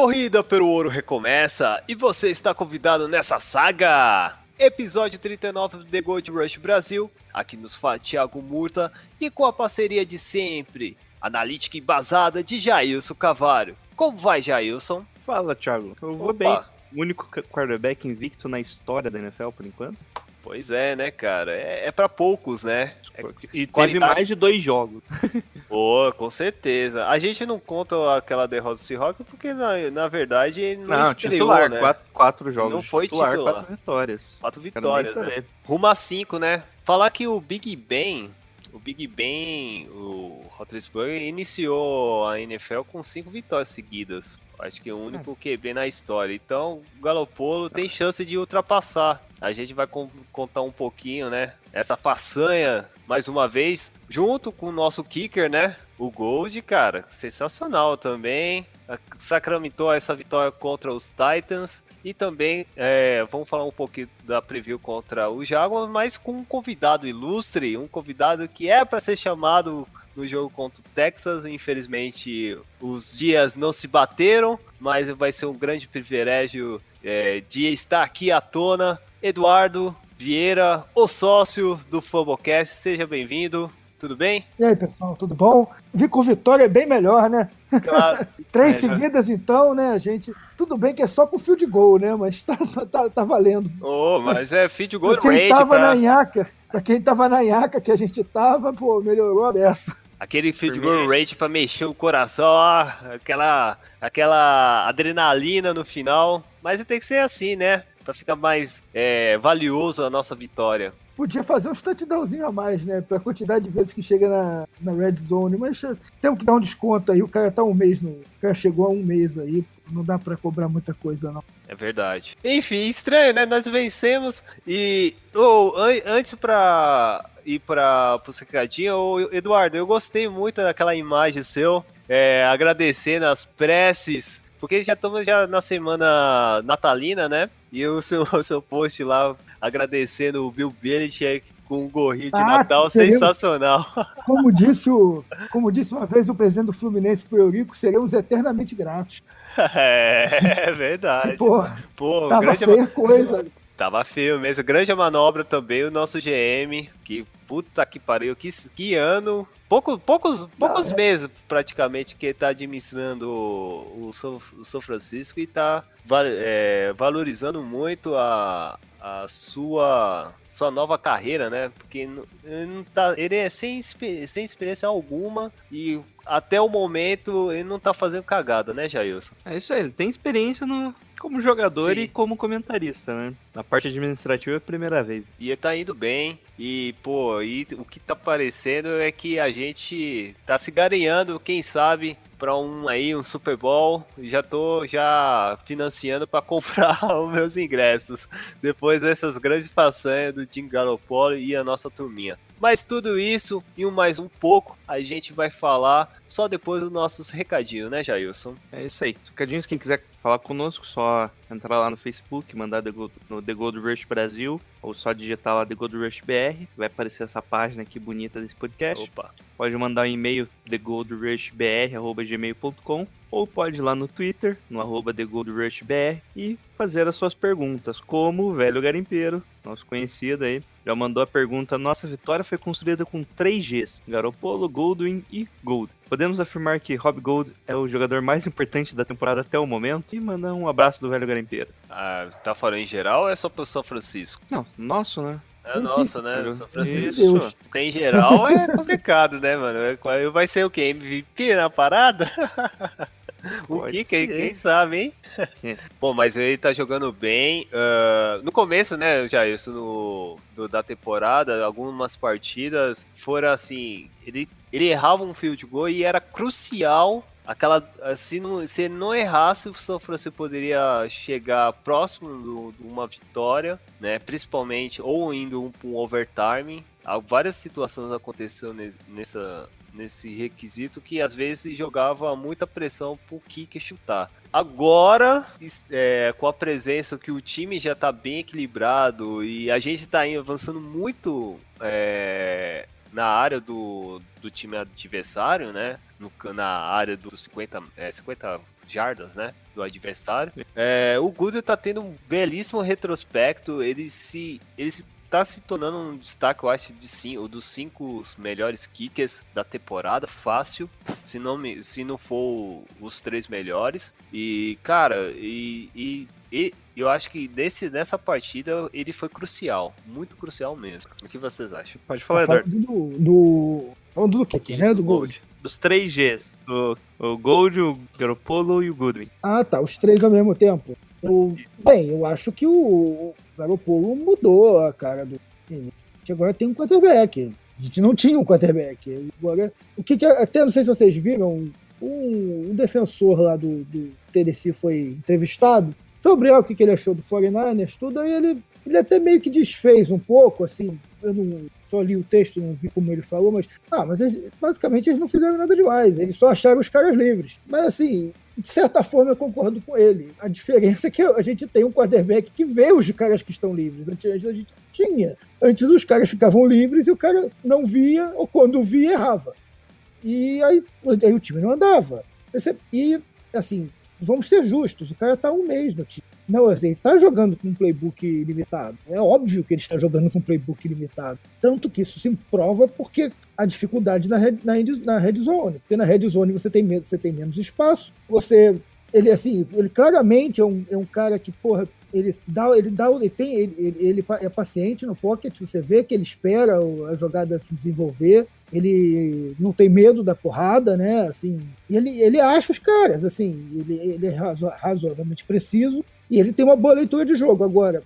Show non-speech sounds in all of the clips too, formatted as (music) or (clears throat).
Corrida pelo ouro recomeça e você está convidado nessa saga! Episódio 39 do The Gold Rush Brasil, aqui nos fala Thiago Murta e com a parceria de sempre, analítica embasada de Jailson Cavalho. Como vai, Jailson? Fala, Thiago. Eu vou Opa. bem. O único quarterback invicto na história da NFL por enquanto. Pois é, né, cara? É, é para poucos, né? É- E teve qualidade- mais de dois jogos. (laughs) Pô, com certeza. A gente não conta aquela derrota do Seahawks porque, na, na verdade, ele não, Não, estreou, titular, né? quatro, quatro jogos. Não foi titular, titular. quatro vitórias. Quatro vitórias, né? Rumo a 5, né? Falar que o Big Ben, o Big Ben, o Roethlisberger iniciou a NFL com cinco vitórias seguidas. Acho que é o único QB na história. Então, o Galopolo tem chance de ultrapassar. A gente vai con- contar um pouquinho, né? Essa façanha, mais uma vez, junto com o nosso kicker, né? O Gold, cara, sensacional também. Sacramentou essa vitória contra os Titans. E também é, vamos falar um pouquinho da preview contra o Jaguars, mas com um convidado ilustre, um convidado que é para ser chamado no jogo contra o Texas. Infelizmente, os dias não se bateram, mas vai ser um grande privilégio é, de estar aqui à tona. Eduardo Vieira, o sócio do Fumblecast, seja bem-vindo. Tudo bem? E aí, pessoal, tudo bom? Vi com vitória é bem melhor, né? Claro. (laughs) Três É, seguidas, então, né, gente? Tudo bem que é só com fio de gol, né? Mas tá, tá, tá, tá valendo. oh, mas é feed goal Pra quem tava pra... na nhaca, pra quem tava na nhaca que a gente tava, pô, melhorou a beça. Aquele field goal rate pra mexer o coração, ó, aquela, aquela adrenalina no final. Mas tem que ser assim, né? Pra ficar mais é, valioso a nossa vitória. Podia fazer uns touchdownzinho a mais, né? Pra quantidade de vezes que chega na, na red zone. Mas eh, temos que dar um desconto aí. O cara tá um mês no. O cara chegou a um mês aí. Não dá pra cobrar muita coisa, não. É verdade. Enfim, estranho, né? Nós vencemos e oh, an- antes pra ir para pro secadinho, Eduardo, eu gostei muito daquela imagem seu, é, agradecendo as preces, porque já estamos já na semana natalina, né? E o seu, o seu post lá agradecendo o Bill Belichick com um gorrinho de Ah, Natal seremos- sensacional. (laughs) Como disse, o, como disse uma vez o presidente do Fluminense pro Eurico, seremos eternamente gratos. é, é verdade. Pô, Pô, tava grande feia coisa. Tava feio mesmo. Grande manobra também, o nosso GM. Que puta que pariu. Que, que ano. Pouco, poucos poucos meses praticamente que ele tá administrando o, o São, Francisco e tá é, valorizando muito a, a sua, sua nova carreira, né? Porque não- ele, não tá, ele é sem, sem experiência alguma e até o momento ele não tá fazendo cagada, né, Jailson? É isso aí, ele tem experiência no, como jogador Sim. e como comentarista, né? Na parte administrativa é a primeira vez. E tá indo bem. E, pô, e o que tá parecendo é que a gente tá se garanhando, quem sabe, pra um aí, um Super Bowl. Já tô já financiando pra (laughs) comprar os meus ingressos. Depois dessas grandes façanhas do Tim Garoppolo e a nossa turminha. Mas tudo isso e um mais um pouco a gente vai falar só depois dos nossos recadinhos, né, Jailson? É isso aí. Recadinhos, quem quiser falar conosco, só entrar lá no Facebook, mandar The Gold- no The Gold Rush Brasil, ou só digitar lá The Gold Rush BR, vai aparecer essa página aqui bonita desse podcast. Opa. Pode mandar um e-mail thegoldrushbr.gmail.com ou pode ir lá no Twitter, no arroba thegoldrushbr e fazer as suas perguntas, como o velho garimpeiro, nosso conhecido aí, já mandou a pergunta, nossa vitória foi construída com 3 Gs, Garoppolo, Goldwyn e Gold. Podemos afirmar que Rob Gold é o jogador mais importante da temporada até o momento? E mandar um abraço do velho garimpeiro. Ah, tá falando em geral ou é só pro São Francisco? Não, nosso, né? É Sim, nossa, né? São Francisco. Porque em geral é complicado, né, mano? É- Vai ser o quê? MVP na parada? (laughs) o que, quem, quem sabe, hein? É. (laughs) Bom, mas ele tá jogando bem. ah, no começo, né, já isso no, do- da temporada, algumas partidas foram assim. Ele, ele errava um field goal e era crucial aquela. Se, não, se ele não errasse, o São Francisco poderia chegar próximo de uma vitória, né? Principalmente, ou indo para um overtime. Há várias situações aconteceram ne- nessa, nesse requisito que às vezes jogava muita pressão pro kicker chutar. Agora, é, com a presença que o time já tá bem equilibrado e a gente tá avançando muito é, na área do, do time adversário, né? No, na área dos 50, é, 50 jardas, né? Do adversário. É, o Goodwin tá tendo um belíssimo retrospecto. Ele se. Ele se tá se tornando um destaque, eu acho, de cinco, dos cinco melhores kickers da temporada, fácil. Se não, me, se não for os três melhores. E, cara, e, e, e eu acho que nesse, nessa partida ele foi crucial. Muito crucial mesmo. O que vocês acham? Pode falar, Tá Eduardo. do, do. Falando do que, né? Do Gold. Dos três Gs. O, o Gold, o Garoppolo e o Goodwin. Ah, tá. Os três ao mesmo tempo. Eu- bem, eu acho que o Garoppolo mudou a cara do time. A gente agora tem um quarterback. A gente não tinha um quarterback. Agora, o que, que até não sei se vocês viram, um, um defensor lá do, do Tennessee foi entrevistado sobre ah, o que, que ele achou do 49ers, tudo, aí ele, ele até meio que desfez um pouco, assim, eu não só li o texto, não vi como ele falou, mas, ah, mas eles- basicamente eles não fizeram nada demais, eles só acharam os caras livres. Mas assim, de certa forma eu concordo com ele. A diferença é que a gente tem um quarterback que vê os caras que estão livres. Antes antes a gente tinha. Antes os caras ficavam livres e o cara não via, ou quando via, errava. E aí, aí o time não andava. Esse- E, assim, vamos ser justos, o cara tá um mês no time. Não, assim, ele tá jogando com um playbook limitado. É óbvio que ele está jogando com um playbook limitado. Tanto que isso se prova porque a dificuldade na red, na, na red zone. Porque na red zone você tem, menos, você tem menos espaço, você. Ele, assim, ele claramente é um, é um cara que, porra, ele dá, ele dá, ele tem, ele, ele, ele é paciente no pocket, você vê que ele espera a jogada se desenvolver, ele não tem medo da porrada, né, assim, ele, ele acha os caras, assim, ele, ele é razo- razoavelmente preciso, e ele tem uma boa leitura de jogo. Agora,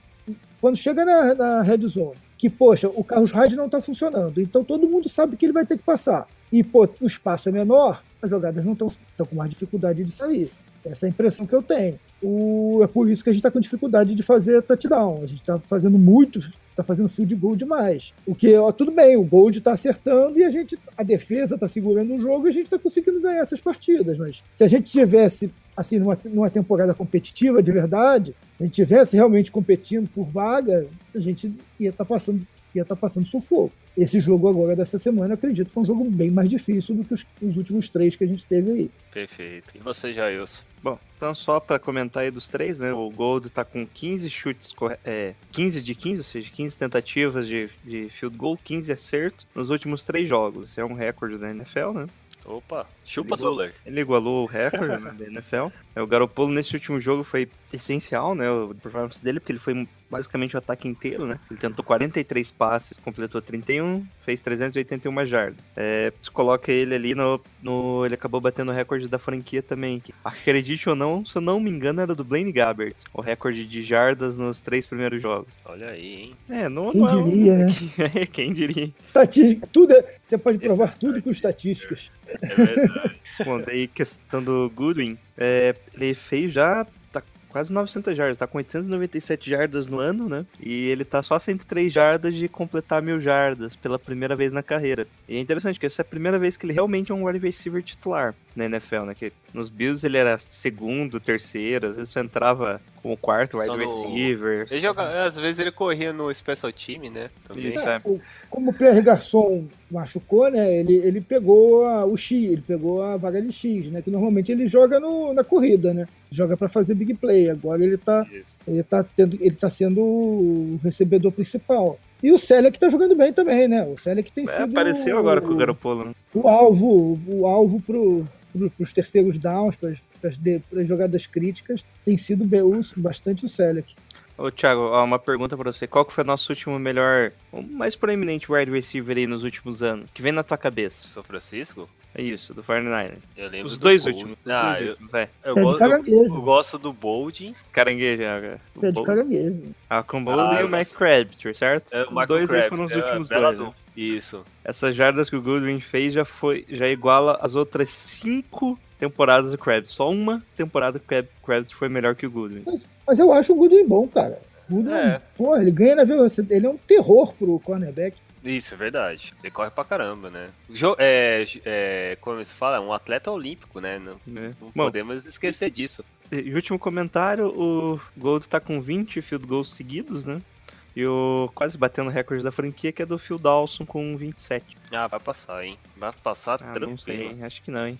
quando chega na, na red zone, que, poxa, o Carlos Hyde não tá funcionando, então todo mundo sabe que ele vai ter que passar, e, pô, o espaço é menor, as jogadas não estão com mais dificuldade de sair. Essa é a impressão que eu tenho. O- é por isso que a gente está com dificuldade de fazer touchdown. A gente está fazendo muito, está fazendo field goal demais. O que, ó, tudo bem, o Gold está acertando e a gente, a defesa está segurando o jogo e a gente está conseguindo ganhar essas partidas. Mas se a gente tivesse, assim, numa, numa temporada competitiva de verdade, a gente tivesse realmente competindo por vaga, a gente ia estar passando, ia estar passando sufoco. Esse jogo agora dessa semana, eu acredito que é um jogo bem mais difícil do que os, os últimos três que a gente teve aí. Perfeito. E você, Jailson? Bom, então só pra comentar aí dos três, né? O Gold tá com 15 chutes, é, 15 de 15, ou seja, 15 tentativas de, de field goal, 15 acertos nos últimos três jogos. Esse é um recorde da NFL, né? Opa, chupa Zuller. Ele igualou o recorde né, da NFL. É, O Garoppolo nesse último jogo foi essencial, né? O performance dele, porque ele foi basicamente o ataque inteiro, né? Ele tentou 43 passes, completou 31, fez 381 jardas. É, se coloca ele ali no, no. Ele acabou batendo o recorde da franquia também. que, acredite ou não, se eu não me engano, era do Blaine Gabbert. O recorde de jardas nos três primeiros jogos. Olha aí, hein? É, não, Quem não é um- diria, né? (laughs) É, quem diria. Estatística, tudo é, você pode provar tudo com estatísticas. É verdade. (laughs) Bom, daí questão do Goodwin, é, ele fez já tá quase 900 jardas, tá com 897 jardas no ano, né? E ele tá só 103 jardas de completar mil jardas pela primeira vez na carreira. E é interessante que essa é a primeira vez que ele realmente é um wide receiver titular na NFL, né? Que nos Bills ele era segundo, terceiro, às vezes só entrava como quarto wide no- receiver. Ele joga, às vezes ele corria no special team, né? Também. É, é. o- como o Pierre Garçon machucou, né? Ele, ele pegou a- o X, ele pegou a vaga de X, né? Que normalmente ele joga no, na corrida, né? Joga pra fazer big play. Agora ele tá, Isso. ele tá, tendo, ele tá sendo o recebedor principal. E o Selleck tá jogando bem também, né? O Selleck tem É, sido apareceu agora com o o, Garoppolo, né? o alvo, o alvo pro, pros terceiros downs, de- pras jogadas críticas, tem sido bastante o Selleck. Ô, Thiago, ó, uma pergunta pra você. Qual que foi o nosso último melhor, o mais proeminente wide receiver aí nos últimos anos? Que vem na tua cabeça? São Francisco? É isso, do 49ers. Eu lembro Os do dois Bold. últimos. os Ah, eu, é. eu, gosto, eu, eu gosto do Bold. Caranguejo, é. Pé de caranguejo. Ah, com o Bold Ah, e o Mac. Crabtree, certo? É, o os dois aí Crabbe, foram os é, últimos dois. né? Isso. Essas jardas que o Goodwin fez já foi já iguala as outras cinco temporadas do Krabs. Só uma temporada que o Krabs foi melhor que o Goodwin. Mas eu acho o Goodwin bom, cara. O Goodwin, É. pô, ele ganha na velocidade. Ele é um terror pro cornerback. Isso, é verdade. Ele corre pra caramba, né? Jo é, é, como se fala, é um atleta olímpico, né? Não, Né? não Bom, podemos esquecer disso. E último comentário, o Gold tá com 20 field goals seguidos, né? E o quase batendo o recorde da franquia, que é do Phil Dawson com 27. Ah, vai passar, hein? Vai passar Ah, não tranquilo. sei, acho que não, hein?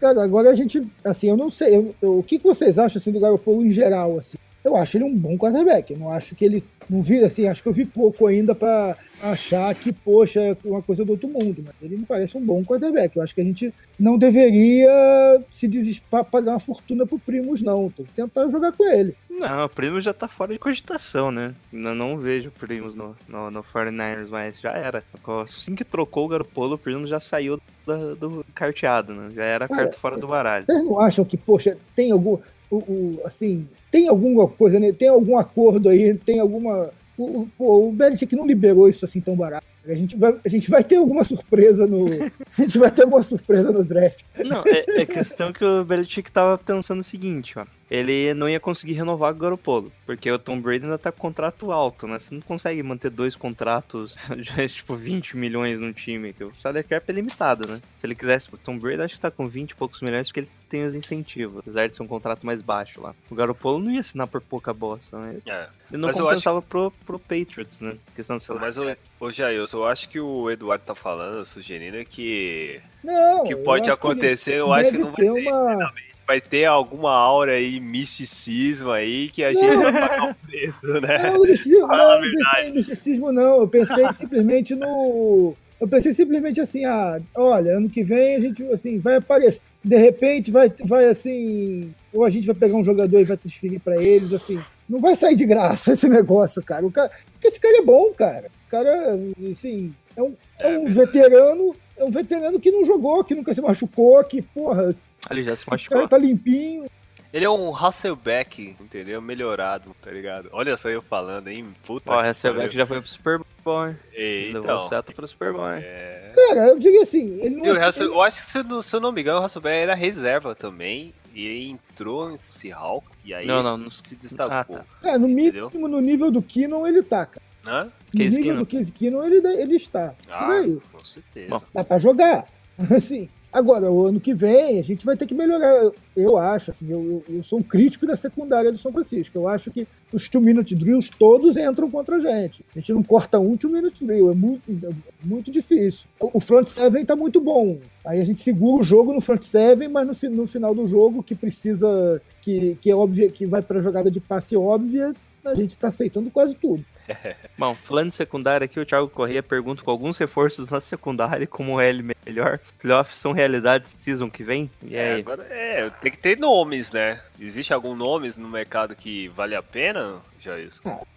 Cara, agora a gente, assim, eu não sei, eu- eu- o que, que vocês acham assim, do Garoppolo em geral, assim? Eu acho ele um bom quarterback, eu não acho que ele, não vi, assim, acho que eu vi pouco ainda pra achar que, poxa, é uma coisa do outro mundo, mas ele me parece um bom quarterback, eu acho que a gente não deveria se desesperar, pagar uma fortuna pro Primos, não, tem que tentar jogar com ele. Não, o Primo já tá fora de cogitação, né? Não, não vejo Primos no, no, no 49ers, mas já era. Assim que trocou o Garopolo, o Primo já saiu da- do carteado, né? Já era Cara, carta fora do baralho. Vocês não acham que, poxa, tem algum, o, o- assim, tem alguma coisa, né? tem algum acordo aí, tem alguma... O, o, o Belichick não liberou isso assim tão barato. A gente vai, a gente vai ter alguma surpresa no... (laughs) A gente vai ter alguma surpresa no draft. Não, é, é questão que o Belichick tava pensando o seguinte, ó. Ele não ia conseguir renovar com o Garoppolo, porque o Tom Brady ainda tá com contrato alto, né? Você não consegue manter dois contratos, (laughs) já tipo 20 milhões no time, que o salary cap é limitado, né? Se ele quisesse, o Tom Brady acho que tá com 20 e poucos milhões porque ele tem os incentivos, apesar de ser um contrato mais baixo lá. O Garoppolo não ia assinar por pouca bosta, né? É. Ele não Mas eu compensava pro, pro Patriots, né? Questão do Mas, ô, ô Jair, eu acho que o Eduardo tá falando, sugerindo é que Não, o que eu pode acho que ele acontecer, eu acho que não vai ser isso. Vai ter alguma aura aí, misticismo aí, que a gente vai pagar o preço, né? Não, não, não, não pensei em misticismo, não. Eu pensei simplesmente no. Eu pensei simplesmente assim, ah, olha, ano que vem a gente assim, vai aparecer. De repente vai, vai assim. Ou a gente vai pegar um jogador e vai transferir pra eles, assim. Não vai sair de graça (laughs) esse negócio, cara. O cara porque esse cara é bom, cara. O cara, assim, é um, é um veterano. É um veterano que não jogou, que nunca se machucou, que, porra, Ele já se o cara machucou. tá limpinho. Ele é um Hasselbeck, entendeu? Melhorado, tá ligado? Olha só eu falando, hein? Puta Ó, o Hasselbeck pariu. já foi pro Super Bowl, hein? Ei, Levou Então, o seto pro Super Bowl, hein? é... Cara, eu digo assim, ele não E o é- eu acho que, se eu, não- se eu não me engano, o Hasselbeck era reserva também. E ele entrou em Seahawks e aí Não, se- não, não- se destacou. Ah, tá. Cara, no Entendeu? mínimo, no nível do Kinnon, ele tá, cara. Hã? No Case nível Keenum. do Case Keenum, ele, ele está. Ah, com certeza. Bom. Dá pra jogar. (laughs) Assim, agora, o ano que vem, a gente vai ter que melhorar. Eu, eu acho, assim, eu, eu, eu sou um crítico da secundária do São Francisco. Eu acho que os two-minute drills todos entram contra a gente. A gente não corta um two-minute drill. É muito, é muito difícil. O front seven tá muito bom. Aí a gente segura o jogo no front seven, mas no, no final do jogo, que precisa, que, que é óbvio, que vai pra jogada de passe óbvia, a gente tá aceitando quase tudo. (laughs) Bom, falando de secundária aqui, o Thiago Corrêa pergunta com alguns reforços na secundária como é ele melhor. Playoffs são realidades season que vem? E É, aí? agora, é, tem que ter nomes, né? Existe algum nomes no mercado que vale a pena, Jair?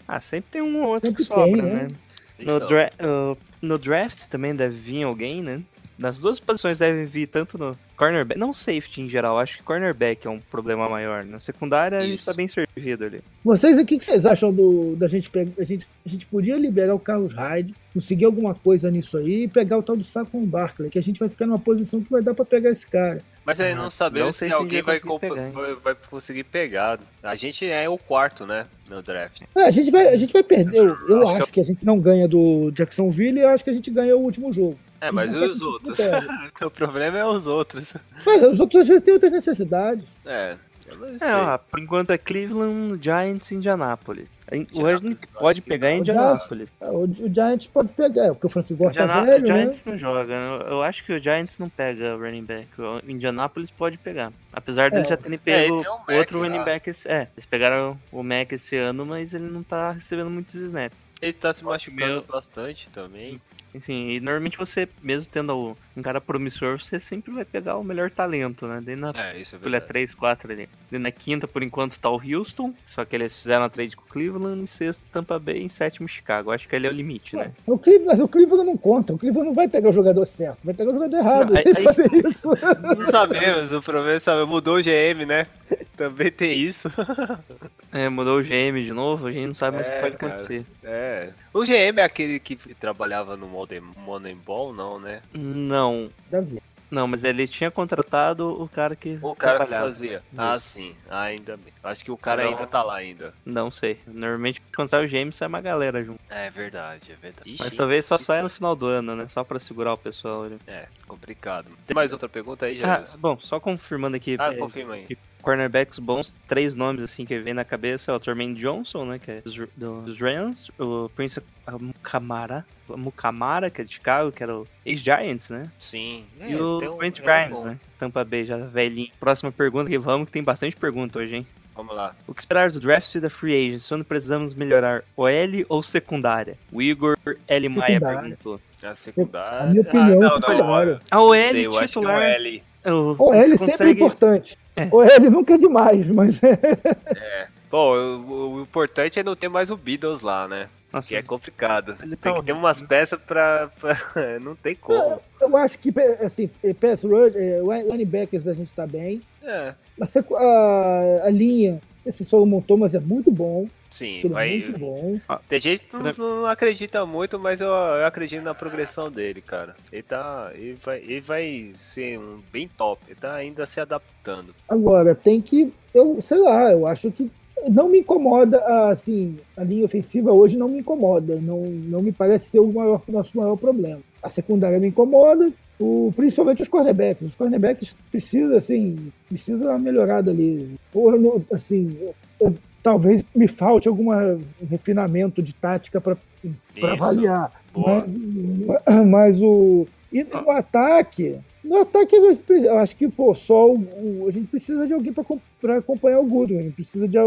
Ah, sempre tem um ou outro Sempre que sobra, tem, né? né? No, Então, dra uh, no draft também deve vir alguém, né? Nas duas posições devem vir tanto no cornerback, não safety em geral, acho que cornerback é um problema maior. Na secundária a gente Isso. tá bem servido ali. Vocês, o que, que vocês acham do, da gente pegar? A gente, a gente podia liberar o Carlos Hyde, conseguir alguma coisa nisso aí e pegar o tal do Saquon Barkley, que a gente vai ficar numa posição que vai dar pra pegar esse cara. Mas aí Ah, não sabemos não se sei se alguém vai, pegar, vai, vai conseguir pegar. A gente é o quarto, né? No draft. É, a, gente vai, a gente vai perder. Eu, eu Acho acho que a gente não ganha do Jacksonville e eu acho que a gente ganha o último jogo. É, mas e os outros? (laughs) o problema é os outros. Mas os outros às vezes têm outras necessidades. É, eu. É, ó, por enquanto é Cleveland, Giants e Indianapolis. O eu pode pegar não. Indianapolis. É, O, o Giants pode pegar, é, porque o Frank Gore tá Indiana- velho, né? Giants não joga. Eu, eu acho que o Giants não pega o running back. O Indianapolis pode pegar. Apesar dele É. já terem É, pego um Mac outro lá. running back. Esse, é, eles pegaram o Mac esse ano, mas ele não tá recebendo muitos snaps. Ele tá se machucando Meu- bastante também. Assim, e normalmente você, mesmo tendo um cara promissor, você sempre vai pegar o melhor talento, né? Daí na É, isso é escolha verdade. 3, 4 ali. E na quinta, por enquanto, tá o Houston. Só que eles fizeram a trade com o Cleveland. Em sexto, Tampa Bay. Em sétimo, Chicago. Acho que ali é o limite, né? O Cleveland, o Cleveland não conta. O Cleveland não vai pegar o jogador certo, vai pegar o jogador errado. Não, (laughs) aí- aí- fazer isso. Não sabemos, o problema é saber. Mudou o GM, né? Também tem isso. (laughs) É, mudou o GM de novo, a gente não sabe mais o que É, pode cara. acontecer. É. O GM é aquele que trabalhava no Modern- Moneyball, não, né? Não, não, mas ele tinha contratado o cara que O cara que fazia. Ah, sim. Ah, ainda bem. Acho que o cara Não. ainda tá lá ainda. Não sei. Normalmente quando sai o GM sai uma galera junto. É verdade, é verdade. Mas Ixi, talvez só saia no final do ano, né? Só pra segurar o pessoal ali. É, complicado. Tem mais outra pergunta aí, Ah, Jair? bom, só confirmando aqui. Ah, é, confirma aí. de cornerbacks bons, três nomes assim que vem na cabeça é o Torment Johnson, né, que é dos, dos Rams, o Prince Mukamara, Mukamara, que é de Chicago, que era o ex-Giants, né? Sim. e É, o um- Brent é Grimes, bom. né? Tampa Bay, já velhinho. Próxima pergunta que vamos, que tem bastante pergunta hoje, hein? Vamos lá. O que esperar do draft e da free agents? Quando precisamos melhorar OL ou secundária? O Igor L. Maia Secundária. perguntou. A secundária. A minha opinião, ah, não, secundária. A OL Sei, eu acho que o titular. L. o- O L sempre é consegue- importante. É. O L nunca é demais, mas (laughs) é. Pô, o, o importante é não ter mais o Beatles lá, né? Nossa, Que é complicado. Ele Tem tá que ter umas peças pra. pra- (laughs) não tem como. eu acho que, assim, pass rush, é, linebackers a gente tá bem. É. Secu- a, a linha, esse Solomon Thomas é muito bom. Sim, Ele é vai. muito bom. Tem gente que não, não acredita muito, mas eu, eu acredito na progressão dele, cara. Ele tá. Ele vai, ele vai ser um bem top. Ele tá ainda se adaptando. Agora, tem que. Eu sei lá, eu acho que. Não me incomoda, assim, a linha ofensiva hoje não me incomoda. Não, não me parece ser o maior, nosso maior problema. A secundária me incomoda, o, principalmente os cornerbacks. Os cornerbacks precisam, assim, precisam dar uma melhorada ali. Ou, eu não- assim, eu- eu- talvez me falte algum refinamento de tática para avaliar. Mas, mas o. E no ataque. No ataque, eu acho que, pô, só o, o- a gente precisa de alguém para acompanhar o Goodwin. Precisa de,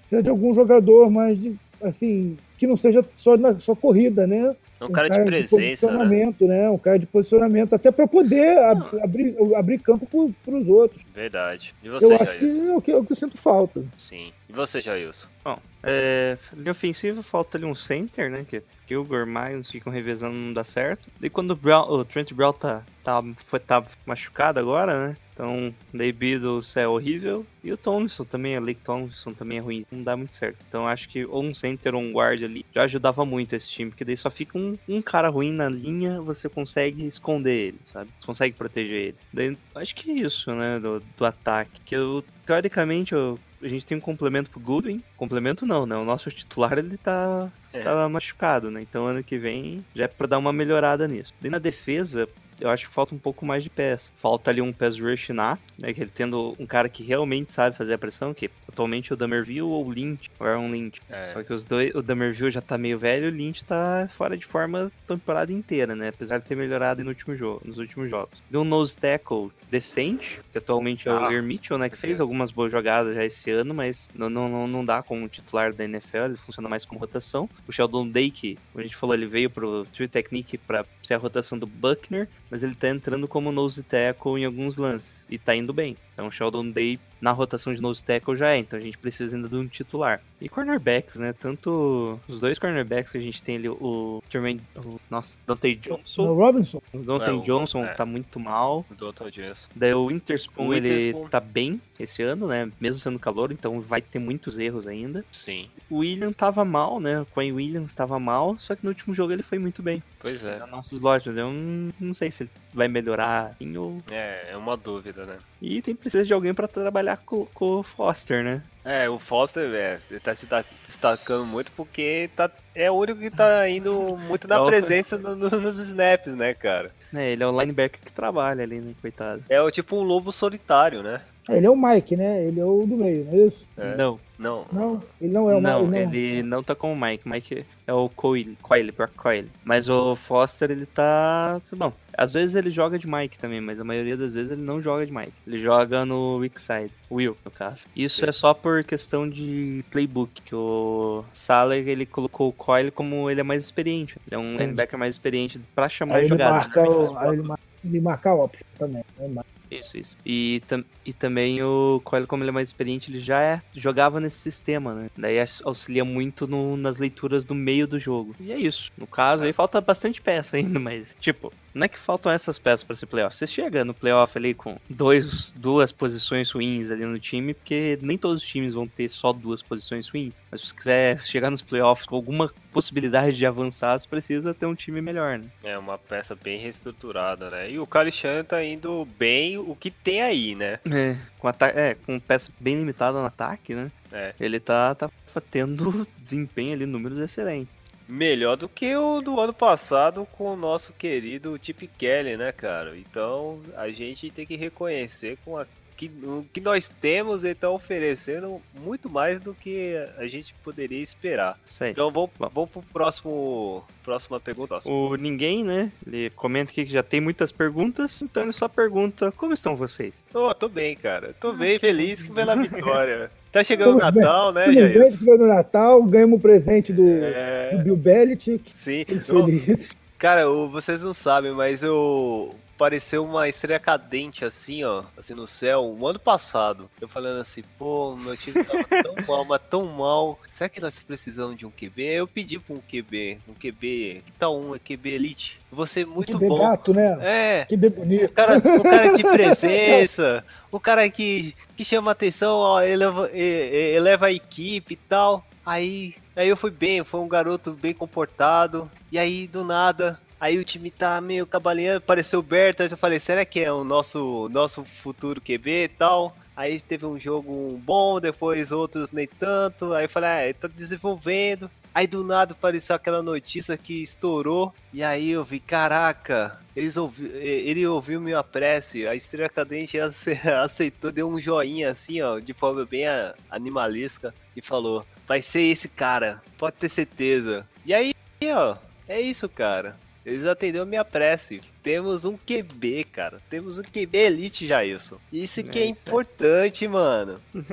precisa de algum jogador mais de, assim, que não seja só, na, só corrida, né? Um cara de presença, né? posicionamento, né? Um cara de posicionamento, até para poder ab- abrir, abrir campo para os outros. Verdade. E você, Eu acho que Jailson? é o que, é o que eu sinto falta. Sim. E você, Jailson? Bom, é, linha ofensiva falta ali um center, né? Que Gilbert Miles ficam revezando, não dá certo. E quando o, Brown- o Trent Brown tá, tá, foi, tá machucado agora, né? Então, Day Beatles é horrível. E o Tomlinson também, a Lake Tomlinson também é ruim. Não dá muito certo. Então, acho que ou um center ou um guard ali já ajudava muito esse time. Porque daí só fica um, um cara ruim na linha, você consegue esconder ele, sabe? Consegue proteger ele. Daí, acho que é isso, né? Do, do ataque. Que eu, teoricamente, eu, a gente tem um complemento pro Goodwin. Complemento não, né? O nosso titular, ele tá É. tava machucado, né? Então ano que vem já é pra dar uma melhorada nisso. E na defesa, eu acho que falta um pouco mais de peça. Falta ali um pass rush na, né? Que ele tendo um cara que realmente sabe fazer a pressão, que atualmente é o Damerville ou o Lynch, ou Aaron Lynch. É. Só que os dois, o Damerville já tá meio velho, o Lynch tá fora de forma a temporada inteira, né? Apesar de ter melhorado no último jogo, nos últimos jogos. Deu um nose tackle decente, que atualmente é o Ah, Mitchell, né? Que fez algumas boas jogadas já esse ano, mas não, não, não, não dá como titular da NFL, ele funciona mais como rotação. O Sheldon Day, que como a gente falou, ele veio pro True Technique pra ser a rotação do Buckner, mas ele tá entrando como nose tackle em alguns lances, e tá indo bem. Então o Sheldon Day na rotação de nose tackle já é, então a gente precisa ainda de um titular. E cornerbacks, né? Tanto os dois cornerbacks que a gente tem ali, o Jermaine, o nossa, Dante O Johnson, Robinson, o Dante É, o- Johnson é. tá muito mal. O Dr. Jason. Daí o Winterspoon, O ele tá bem esse ano, né? Mesmo sendo calor, então vai ter muitos erros ainda. Sim. O William tava mal, né? O Quinn Williams tava mal, só que no último jogo ele foi muito bem. Pois é. É o nosso slot? Eu não, não sei se ele vai melhorar assim, ou... É, é uma dúvida, né? E tem precisa de alguém pra trabalhar com, com o Foster, né? É, o Foster é, ele tá se destacando muito porque tá, é o único que tá indo muito (laughs) na É presença no- no- nos snaps, né, cara? É, ele é o linebacker que trabalha ali, né? Coitado. É o tipo um lobo solitário, né? Ele é o Mike, né? Ele é o do meio, não é isso? É. Não, Não. Não, ele não é o não, Mike. ele não tá com o Mike. Mike é o Coyle, Coyle, Brock Coyle. Mas o Foster, ele tá. Bom, às vezes ele joga de Mike também, mas a maioria das vezes ele não joga de Mike. Ele joga no weak side, Will, no caso. Isso é só por questão de playbook, que o Saler, ele colocou o Coyle como ele é mais experiente. Ele é um Entendi. linebacker mais experiente pra chamar Aí ele jogada. marca, o, aí ele, mar- ele marca a option também. Né? Isso, isso. E, tam- e também o Coyle, como ele é mais experiente, ele já é- jogava nesse sistema, né? Daí auxilia muito no- nas leituras do meio do jogo. E é isso. No caso, aí falta bastante peça (laughs) ainda, mas, tipo, não é que faltam essas peças pra ser playoff. Você chega no playoff ali com dois, duas posições ruins ali no time, porque nem todos os times vão ter só duas posições ruins. Mas se você quiser chegar nos playoffs com alguma possibilidade de avançar, você precisa ter um time melhor, né? É uma peça bem reestruturada, né? E o Kalichan tá indo bem o que tem aí, né? É, com, ata- é, com peça bem limitada no ataque, né? É. Ele tá, tá tendo desempenho ali, números excelentes. Melhor do que o do ano passado com o nosso querido Chip Kelly, né, cara? Então a gente tem que reconhecer com a, que, o que nós temos, ele tá oferecendo muito mais do que a gente poderia esperar. Então vamos, Bom. vamos pro próximo. Próxima pergunta. O Ninguém, né? Ele comenta aqui que já tem muitas perguntas, então ele só pergunta: Como estão vocês? Ô, tô bem, cara. Tô bem feliz pela vitória. (laughs) Tá chegando o bem. Natal, né, bem, Jair? chegou no Natal, ganhamos um presente do, do É, Bill Belichick. sim. Feliz. Cara, o- vocês não sabem, mas eu pareceu uma estrela cadente assim, ó, assim no céu, um ano passado. Eu falando assim, pô, meu time tava tão (laughs) mal, mas tão mal. Será que nós precisamos de um QB? Eu pedi pra um QB, um QB, que tal um QB Elite? Você muito Que bem bom. gato, né? É, Que bem o bonito. cara, o cara de presença, (laughs) o cara que, que chama atenção, ó, eleva, eleva a equipe e tal. Aí, aí eu fui bem, foi um garoto bem comportado. E aí, do nada, aí o time tá meio cabalinhando, apareceu o Bertas, eu falei, será que é o nosso, nosso futuro QB e tal? Aí teve um jogo bom, depois outros nem tanto. Aí eu falei, ah, ele tá desenvolvendo. Aí do nada apareceu aquela notícia que estourou. E aí eu vi, caraca, eles ouvi, ele ouviu minha prece. A estrela cadente (laughs) ace- aceitou, deu um joinha assim, ó, de forma bem a- animalesca. E falou, vai ser esse cara, pode ter certeza. E aí, ó, é isso, cara. Eles atenderam minha prece. Temos um QB, cara. Temos um QB elite, Jailson. Isso que É é isso importante, mano. (laughs)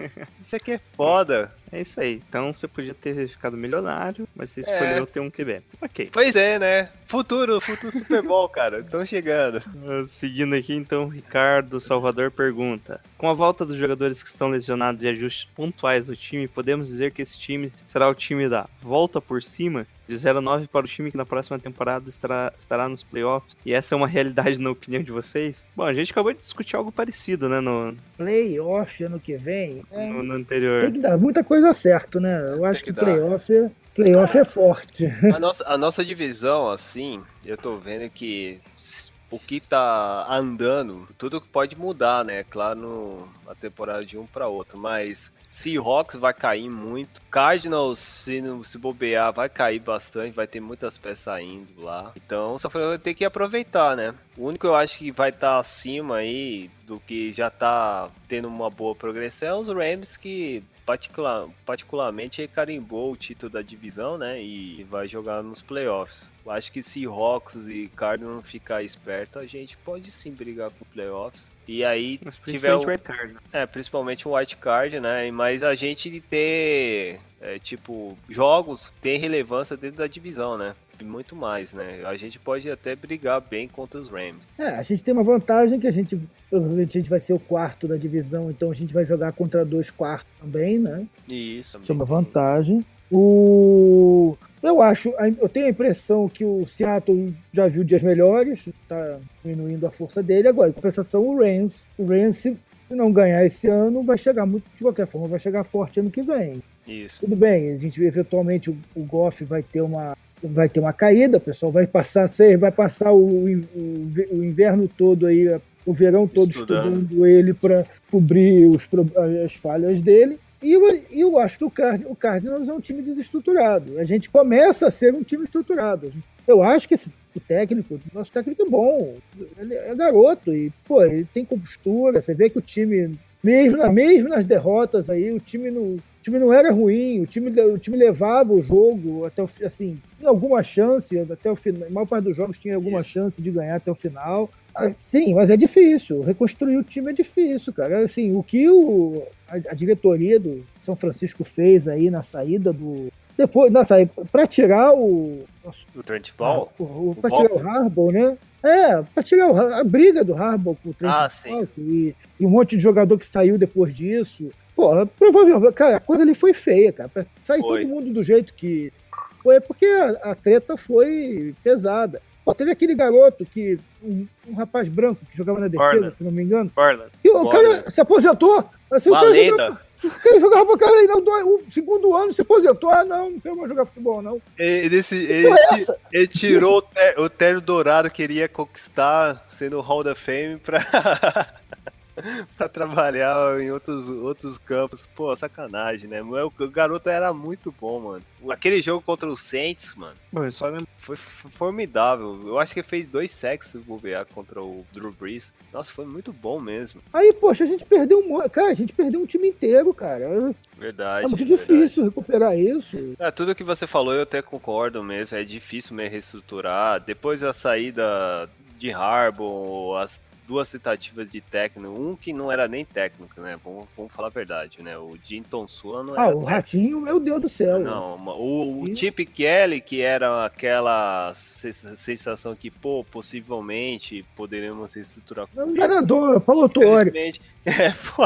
Isso aqui é foda. É isso aí. Então você podia ter ficado milionário, mas você É. escolheu ter um QB. Ok. Pois é, né? Futuro, futuro Super Bowl, (laughs) cara. Estão chegando. Uh, Seguindo aqui, então, Ricardo Salvador pergunta: Com a volta dos jogadores que estão lesionados e ajustes pontuais do time, podemos dizer que esse time será o time da volta por cima? De 0-9 para o time que na próxima temporada estará, estará nos playoffs. E essa é uma realidade na opinião de vocês? Bom, a gente acabou de discutir algo parecido, né, no, Playoff ano que vem. é, no, no tem anterior. que dar muita coisa certo, né? Eu acho que que, dar. playoff, é- playoff é forte. A nossa, a nossa divisão, assim, eu tô vendo que o que tá andando, tudo pode mudar, né? Claro, no, na temporada de um para outro, mas Seahawks vai cair muito. Cardinals, se, não- se bobear, vai cair bastante, vai ter muitas peças saindo lá. Então, só vai ter que aproveitar, né? O único que eu acho que vai estar acima aí do que já tá tendo uma boa progressão é os Rams, que particular, particularmente carimbou o título da divisão, né? E vai jogar nos playoffs. Eu acho que se Hawks e Cardinals não ficar esperto, a gente pode sim brigar com playoffs. E aí Mas tiver o, o Ricardo. é, principalmente um white card, né? Mas a gente ter, é, tipo, jogos tem relevância dentro da divisão, né? E muito mais, né? A gente pode até brigar bem contra os Rams. É, a gente tem uma vantagem que a gente provavelmente a gente vai ser o quarto da divisão, então a gente vai jogar contra dois quartos também, né? Isso. Isso é uma vantagem. O eu acho, eu tenho a impressão que o Seattle já viu dias melhores, está diminuindo a força dele. Agora, em compensação, o Rams, o Rams se não ganhar esse ano, vai chegar muito, de qualquer forma, vai chegar forte ano que vem. Isso. Tudo bem, a gente eventualmente o, o Goff vai ter uma vai ter uma caída, o pessoal vai passar, sei, vai passar o, o, o inverno todo aí, o verão todo Estudando. estudando, ele para cobrir os, as falhas dele. E eu, eu acho que o, Card, o Cardinals é um time desestruturado. A gente começa a ser um time estruturado. Eu acho que esse, o técnico, o nosso técnico é bom. Ele é garoto e, pô, ele tem compostura. Você vê que o time, mesmo, mesmo nas derrotas aí, o time não, o time não era ruim, o time, o time levava o jogo até o assim, tinha alguma chance até o final. A maior parte dos jogos tinha alguma Isso. chance de ganhar até o final. Ah, Sim, mas é difícil. Reconstruir o time é difícil, cara. Assim, o que o, a, a diretoria do, São Francisco fez aí na saída do. Depois, na saída, pra tirar o. O Trent Ball? o, o, pra tirar o Harbaugh, né? É, pra tirar o a briga do Harbaugh com o Trent Ah, Ball, e, e um monte de jogador que saiu depois disso. Porra, provavelmente, cara, a coisa ali foi feia, cara. Pra sair Foi. todo mundo do jeito que foi, é porque a, a treta foi pesada. Pô, teve aquele garoto que. Um, um rapaz branco que jogava na defesa, se não me engano. E o cara se aposentou. Assim, o Uma cara lenda. jogava, o cara jogava pra caralho, não, do- o segundo ano se aposentou. Ah, não, não quero mais jogar futebol, não. Ele, ele, porra é ele tirou o, ter, o terno dourado que queria conquistar sendo o Hall da Fame pra, (laughs) (laughs) pra trabalhar em outros, outros campos. Pô, sacanagem, né? O, o garoto era muito bom, mano. Aquele jogo contra o Saints, mano, foi formidável. Eu acho que ele fez dois sacks se bobear contra o Drew Brees. Nossa, foi muito bom mesmo. Aí, poxa, a gente perdeu um. Cara, a gente perdeu um time inteiro, cara. Verdade. É muito verdade. difícil recuperar isso. É, tudo que você falou eu até concordo mesmo, é difícil mesmo reestruturar. Depois da saída de Harbaugh, as duas tentativas de técnico, um que não era nem técnico, né? Vamos, vamos falar a verdade, né? O Jinton Sua não Ah, era o técnico. Ratinho, meu Deus do céu. Não, ma- o, o Chip Kelly, que era aquela se- sensação que, pô, possivelmente poderíamos reestruturar. É um enganador, Paulo Tuori. É, pô,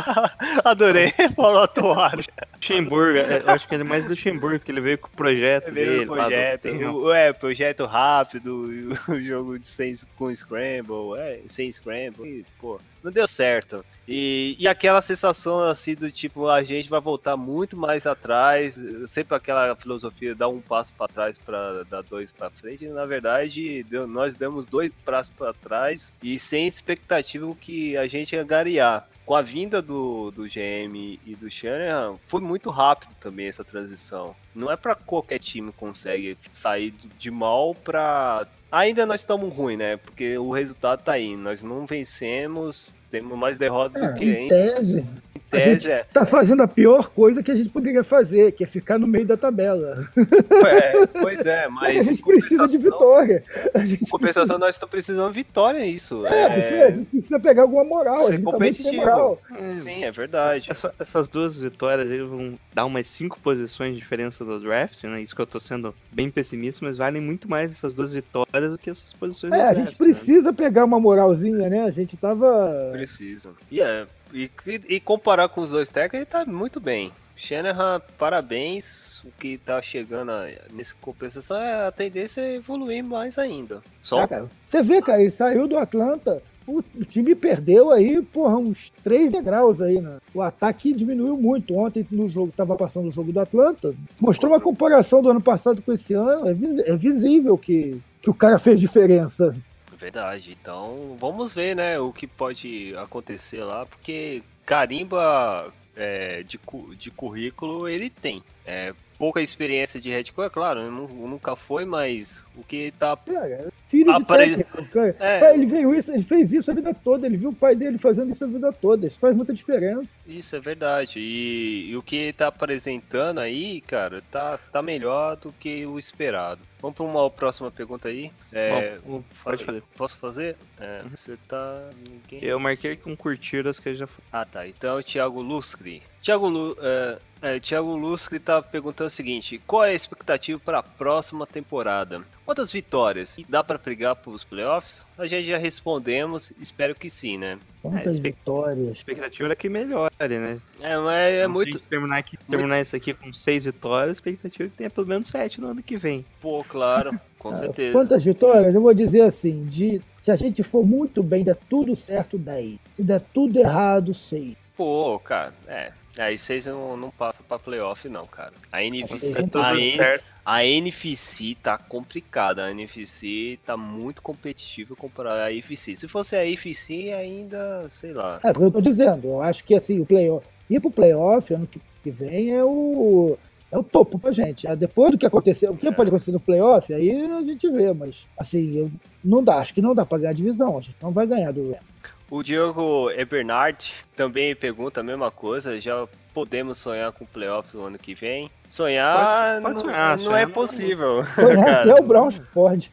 adorei (laughs) Paulo Atuário. Luxemburgo, é, eu acho que ele é mais Luxemburgo, que ele veio com o projeto Veio dele. do- projeto, um- o- é, projeto rápido, (laughs) o jogo de sem, com Scramble, é, sem Scramble, e, pô, não deu certo. E, e aquela sensação assim do tipo, a gente vai voltar muito mais atrás, sempre aquela filosofia, dar um passo para trás para dar dois para frente, e na verdade deu- nós demos dois passos para trás e sem expectativa que a gente ia garear. Com a vinda do, do GM e do Shanahan, foi muito rápido também essa transição. Não é para qualquer time consegue sair de mal para Ainda nós estamos ruim, né? Porque o resultado tá aí. Nós não vencemos, temos mais derrota É, do que em tese, a gente É, tá fazendo a pior coisa que a gente poderia fazer, que é ficar no meio da tabela. É, pois é, (laughs) mas. a gente precisa de vitória. A gente compensação, nós estamos precisando de vitória, é isso. É, precisa- a gente precisa pegar alguma moral. A Ser gente também tem competitivo. moral. Sim, é verdade. Essa- essas duas vitórias aí vão dar umas cinco posições de diferença do draft, né? Isso que eu tô sendo bem pessimista, mas valem muito mais essas duas vitórias do que essas posições É, do a draft, gente precisa pegar uma moralzinha, né? A gente tava. Precisa. E, é, e, e comparar com os dois técnicos, ele tá muito bem. Shanahan, parabéns. O que tá chegando a- nessa compensação é a tendência é evoluir mais ainda. Só Ah, cara, você vê, cara, ele saiu do Atlanta. O, time perdeu aí, porra, uns três degraus aí, né? O ataque diminuiu muito. Ontem, no jogo, tava passando o jogo do Atlanta. Mostrou uma comparação do ano passado com esse ano. É, é visível que, que o cara fez diferença. Verdade. Então, vamos ver, né, o que pode acontecer lá, porque carimba é, de, de currículo ele tem. É, pouca experiência de head coach, é claro, nu- nunca foi, mas o que tá. Cara, filho de Apare- técnico. É. Ele veio isso, ele fez isso a vida toda. Ele viu o pai dele fazendo isso a vida toda. Isso faz muita diferença. Isso é verdade. E, e o que ele tá apresentando aí, cara, tá, tá melhor do que o esperado. Vamos para uma próxima pergunta aí. É, Bom, pode fazer. Posso fazer? É, você tá. Ninguém... Eu marquei com curtidas que eu já. Ah, tá. Então é o Thiago Luscri. Thiago, Lu, é, é, Thiago Luscri tá perguntando o seguinte: qual é a expectativa para a próxima temporada? Quantas vitórias? E dá para brigar para os playoffs? A gente já respondemos, espero que sim, né? Quantas É, expect- A vitórias. expectativa era que melhore, né? É, mas é Então, se a muito. gente terminar, aqui, terminar isso aqui com seis vitórias, a expectativa é que tenha pelo menos sete no ano que vem. Pô, claro, com Ah, certeza. Quantas vitórias? Eu vou dizer assim, de se a gente for muito bem, der tudo certo, 10. Se der tudo errado, 6. Pô, cara, é. Aí vocês não, não passam pra playoff, não, cara. A NFC, der tudo a, N- a NFC tá complicada. A NFC tá muito competitiva comparada à AFC. Se fosse a AFC, ainda, sei lá. É, eu tô dizendo, eu acho que assim, o playoff, ir pro playoff ano que, vem é o, é o topo pra gente. Ah, Depois do que aconteceu, o que pode acontecer no playoff, aí a gente vê, mas assim, eu, não dá, acho que não dá pra ganhar a divisão, a gente não vai ganhar do Rams. O Diogo Ebernard também pergunta a mesma coisa. Já podemos sonhar com playoff no ano que vem? Sonhar, Pode- pode não, sonhar, não sonhar é não- possível. (laughs) Foi cara. até o Browns pode.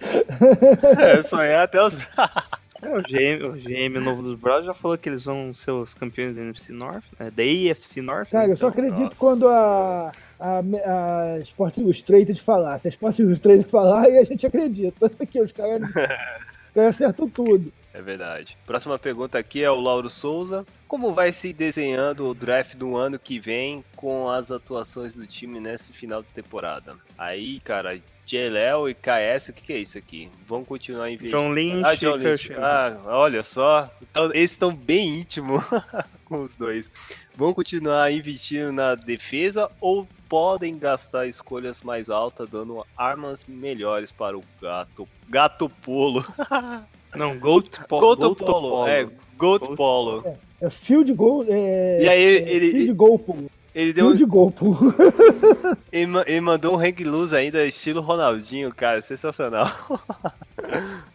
É, sonhar até os. É, o GM, o GM novo dos Bros já falou que eles vão ser os campeões da NFC North, né? da AFC North. Cara, eu só então. acredito nossa. quando a, a, a Sports Illustrated falar. Se a Sports Illustrated falar, aí a gente acredita (laughs) que os caras os caras acertam tudo. É verdade. Próxima pergunta aqui é o Lauro Souza. Como vai se desenhando o draft do ano que vem com as atuações do time nesse final de temporada? Aí, cara, Gelel e KS, o que, que é isso aqui? Vão continuar investindo? John Lynch Ah, John Lynch. Ah, olha só. Então, eles estão bem íntimos (laughs) com os dois. Vão continuar investindo na defesa ou podem gastar escolhas mais altas, dando armas melhores para o gato? Gato Polo. (laughs) Não, Gold, po Gold Polo. Polo. É, Goat Goat Polo. É field goal. É, E aí, é ele- Field goal, pô. Ele deu um Field goal, pô. Ele, ele mandou um hang loose ainda, estilo Ronaldinho, cara, sensacional. (laughs)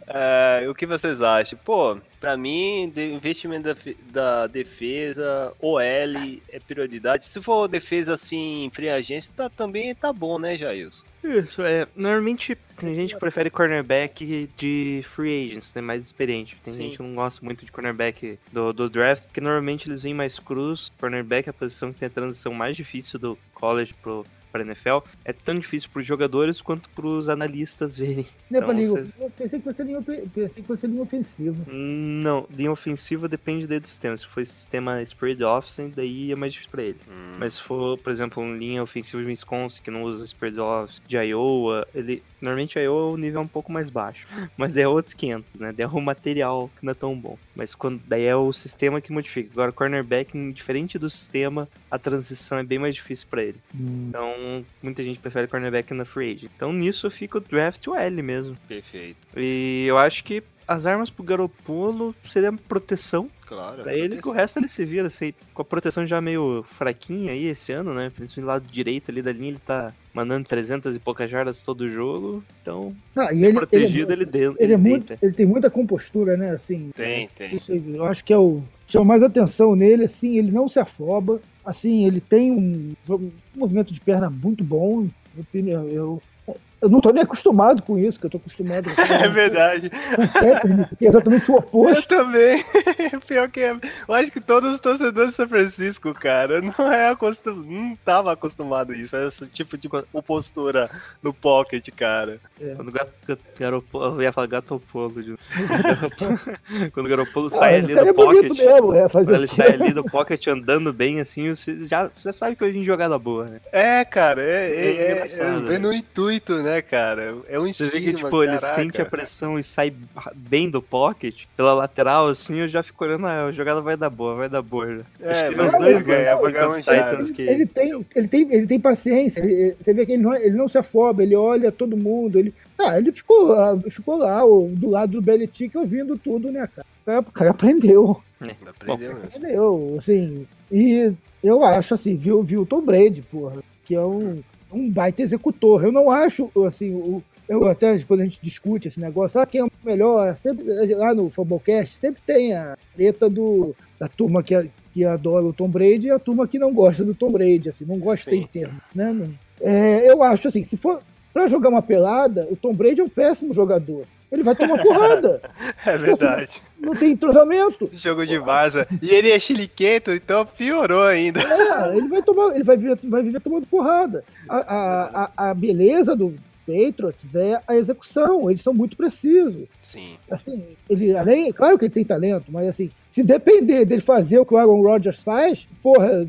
É, o que vocês acham? Pô, pra mim, investimento da defesa, OL é prioridade. Se for defesa assim, free agência, tá, também tá bom, né, Jailson? Isso, é. Normalmente tem gente que prefere cornerback de free agents, né? Mais experiente. Tem Sim. gente que não gosta muito de cornerback do, do draft, porque normalmente eles vêm mais cruz. Cornerback é a posição que tem a transição mais difícil do college pro, pra NFL. É tão difícil pros jogadores quanto pros analistas verem. Não é pra Então, linha, você- eu pensei que fosse linha, pensei que fosse linha ofensiva. Não, linha ofensiva depende do sistema. Se for sistema spread offense, daí é mais difícil pra eles. Mas se for, por exemplo, uma linha ofensiva de Wisconsin que não usa spread offense, de Iowa, ele normalmente Iowa o nível é um pouco mais baixo, (laughs) mas daí é outros 500, né? Daí é o material que não é tão bom. Mas quando daí é o sistema que modifica. Agora cornerback, diferente do sistema, a transição é bem mais difícil pra ele. Então, muita gente prefere cornerback na free agent. Então, nisso fica o draft L mesmo. Perfeito. E eu acho que as armas pro Garoppolo seria proteção Claro. Pra ele, que o resto ele se vira, assim, com a proteção já meio fraquinha aí esse ano, né? Principalmente do lado direito ali da linha, ele tá mandando 300 e poucas jardas todo jogo, então, Ah, e ele, protegido ele, ele, dentro. ele é muito, ele tem muita compostura, né? Assim, Tem, tem. Isso aí, eu acho que é o chama mais atenção nele, assim, ele não se afoba, assim, ele tem um, um movimento de perna muito bom, opinião, eu eu não tô nem acostumado com isso, que eu tô acostumado com (laughs) É verdade. é exatamente o Eu oposto. também. (laughs) Pior que é. Eu acho que todos os torcedores de São Francisco, cara, não é acostum... não tava acostumado a isso. Esse tipo de postura no pocket, cara. Quando o gato, Garoppolo, eu ia falar Gatopolo, de- (laughs) quando o Garoppolo Ah, sai ali do é bonito pocket, mesmo, é fazer quando ele sai ali do pocket andando bem assim, você já, você sabe que hoje em jogada boa, né? É, cara, é, é, É é, engraçado, é vendo o intuito, né, cara? É um Você estigma, vê que, tipo, ele caraca. sente a pressão e sai bem do pocket, pela lateral, assim, eu já fico olhando, ah, a jogada vai dar boa, vai dar boa. É, Acho que dois contra os um jazz. Titans que... Ele tem, ele tem, ele tem paciência. ele- você vê que ele não, ele não se afoba, ele olha todo mundo. Ele, ah, ele ficou, lá- ficou lá, do lado do Belichick, ouvindo tudo, né, cara? O cara, o cara aprendeu. Aprendeu mesmo. Entendeu? Assim, e eu acho assim, viu, viu o Tom Brady, porra, que é um, um baita executor. Eu não acho, assim, o, eu até quando a gente discute esse negócio, ah, quem é o melhor, sempre, lá no Fumblecast, sempre tem a treta do, da turma que, que adora o Tom Brady e a turma que não gosta do Tom Brady, assim, não gosta Sim. em termos, né? É, eu acho assim, se for pra jogar uma pelada, o Tom Brady é um péssimo jogador. Ele vai tomar porrada, (laughs) É verdade. não tem entrosamento. Jogo de Barça. E ele é chiliquento, então piorou ainda. É, ele vai tomar, ele vai viver, vai viver tomando porrada. A, a, a, a beleza do Patriots é a execução, eles são muito precisos. Sim. Assim, ele, além, claro que ele tem talento, mas assim, se depender dele fazer o que o Aaron Rodgers faz, porra,